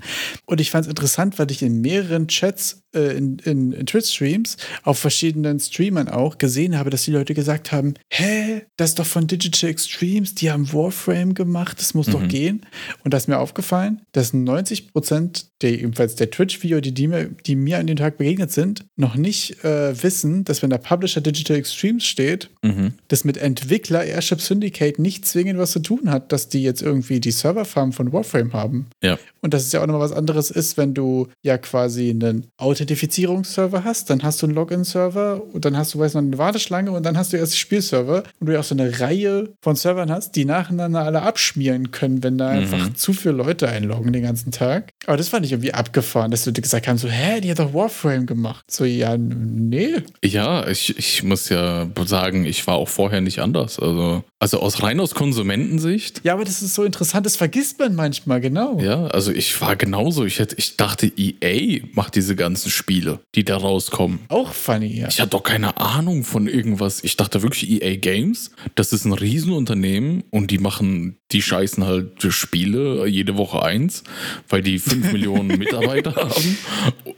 und ich fand es interessant, weil ich in mehreren Chats äh, in, in, in Twitch-Streams auf verschiedenen Streamern auch gesehen habe, dass die Leute gesagt haben, hä, das ist doch von Digital Extremes, die haben Warframe gemacht, das muss mhm. doch gehen. Und da ist mir aufgefallen, dass 90 Prozent der, ebenfalls der Twitch-Video, die, die, mir, die mir an dem Tag begegnet sind, noch nicht äh, wissen, dass wenn der Publisher Digital Extremes steht, mhm. das mit Entwickler Airship Syndicate nicht zwingend was zu tun hat, dass die jetzt irgendwie die Serverfarm von Warframe haben. Ja. Und dass es ja auch nochmal was anderes ist, wenn du ja quasi einen Authentifizierungsserver hast, dann hast du einen Login-Server und dann hast du, weißt du, eine Warteschlange und dann hast du erst die Spielserver und du ja auch so eine Reihe von Servern hast, die nacheinander alle abschmieren können, wenn da mhm. einfach zu viele Leute einloggen den ganzen Tag. Aber das fand ich irgendwie abgefahren, dass du dir gesagt hast, so, hä, die hat doch Warframe gemacht. So, ja, nee. Ja, ich, ich muss ja sagen, ich war auch vorher nicht anders. Also, also aus rein aus Konsumentensicht. Ja, aber das ist so interessant, das vergisst man manchmal, genau. Ja, also ich war genauso. Ich, hätte, ich dachte, EA macht diese ganzen Spiele, die da rauskommen. Auch funny, ja. Ich hatte doch keine Ahnung von irgendwas. Ich dachte wirklich, EA Games, das ist ein Riesenunternehmen und die machen die scheißen halt Spiele jede Woche eins, weil die fünf [LAUGHS] Millionen Mitarbeiter haben.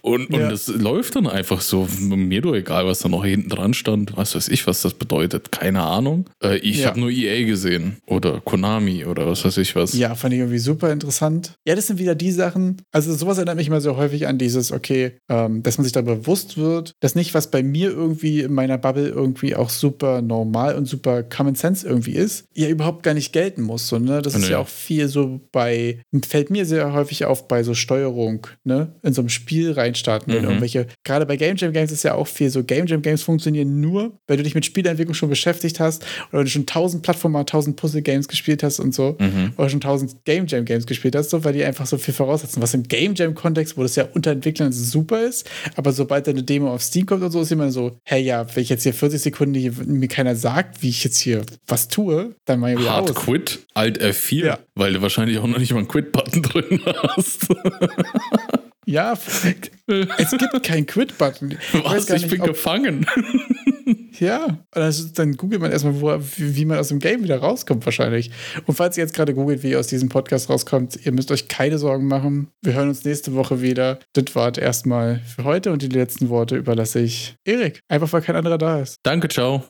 Und, und ja. das läuft dann einfach so. Mir doch egal, was da noch hinten dran stand. Was weiß ich, was das bedeutet. Keine Ahnung. Äh, ich ja. habe nur EA gesehen. Oder Konami oder was weiß ich was. Ja, fand ich irgendwie super interessant. Ja, das sind wieder die Sachen. Also, sowas erinnert mich immer sehr häufig an dieses, okay, ähm, dass man sich da bewusst wird, dass nicht, was bei mir irgendwie in meiner Bubble irgendwie auch super normal und super Common Sense irgendwie ist, ja überhaupt gar nicht gelten muss. So ne? Das ist ja auch viel so bei, fällt mir sehr häufig auf bei so Steuerung, ne? In so einem Spiel reinstarten. Mhm. Irgendwelche, gerade bei Game Jam Games ist ja auch viel so, Game Jam Games funktionieren nur, weil du dich mit Spielentwicklung schon beschäftigt hast oder wenn du schon tausend Plattformer, tausend Puzzle-Games gespielt hast und so, mhm. oder schon tausend Game Jam Games gespielt hast, so, weil die einfach so viel voraussetzen. Was im Game Jam-Kontext, wo das ja unter Entwicklern super ist, aber sobald deine Demo auf Steam kommt und so, ist immer so, hey ja, wenn ich jetzt hier 40 Sekunden hier, mir keiner sagt, wie ich jetzt hier was tue, dann mal wieder Hard aus. Quit, Alt F4, ja. weil du wahrscheinlich auch noch nicht mal einen Quit-Button drin hast. [LAUGHS] Ja, es gibt keinen Quit-Button. Was? Ich, ich bin gefangen. [LAUGHS] Ja, also dann googelt man erstmal, wo, wie, wie, man aus dem Game wieder rauskommt, wahrscheinlich. Und falls ihr jetzt gerade googelt, wie ihr aus diesem Podcast rauskommt, ihr müsst euch keine Sorgen machen. Wir hören uns nächste Woche wieder. Das war erstmal für heute und die letzten Worte überlasse ich Erik. Einfach weil kein anderer da ist. Danke, ciao.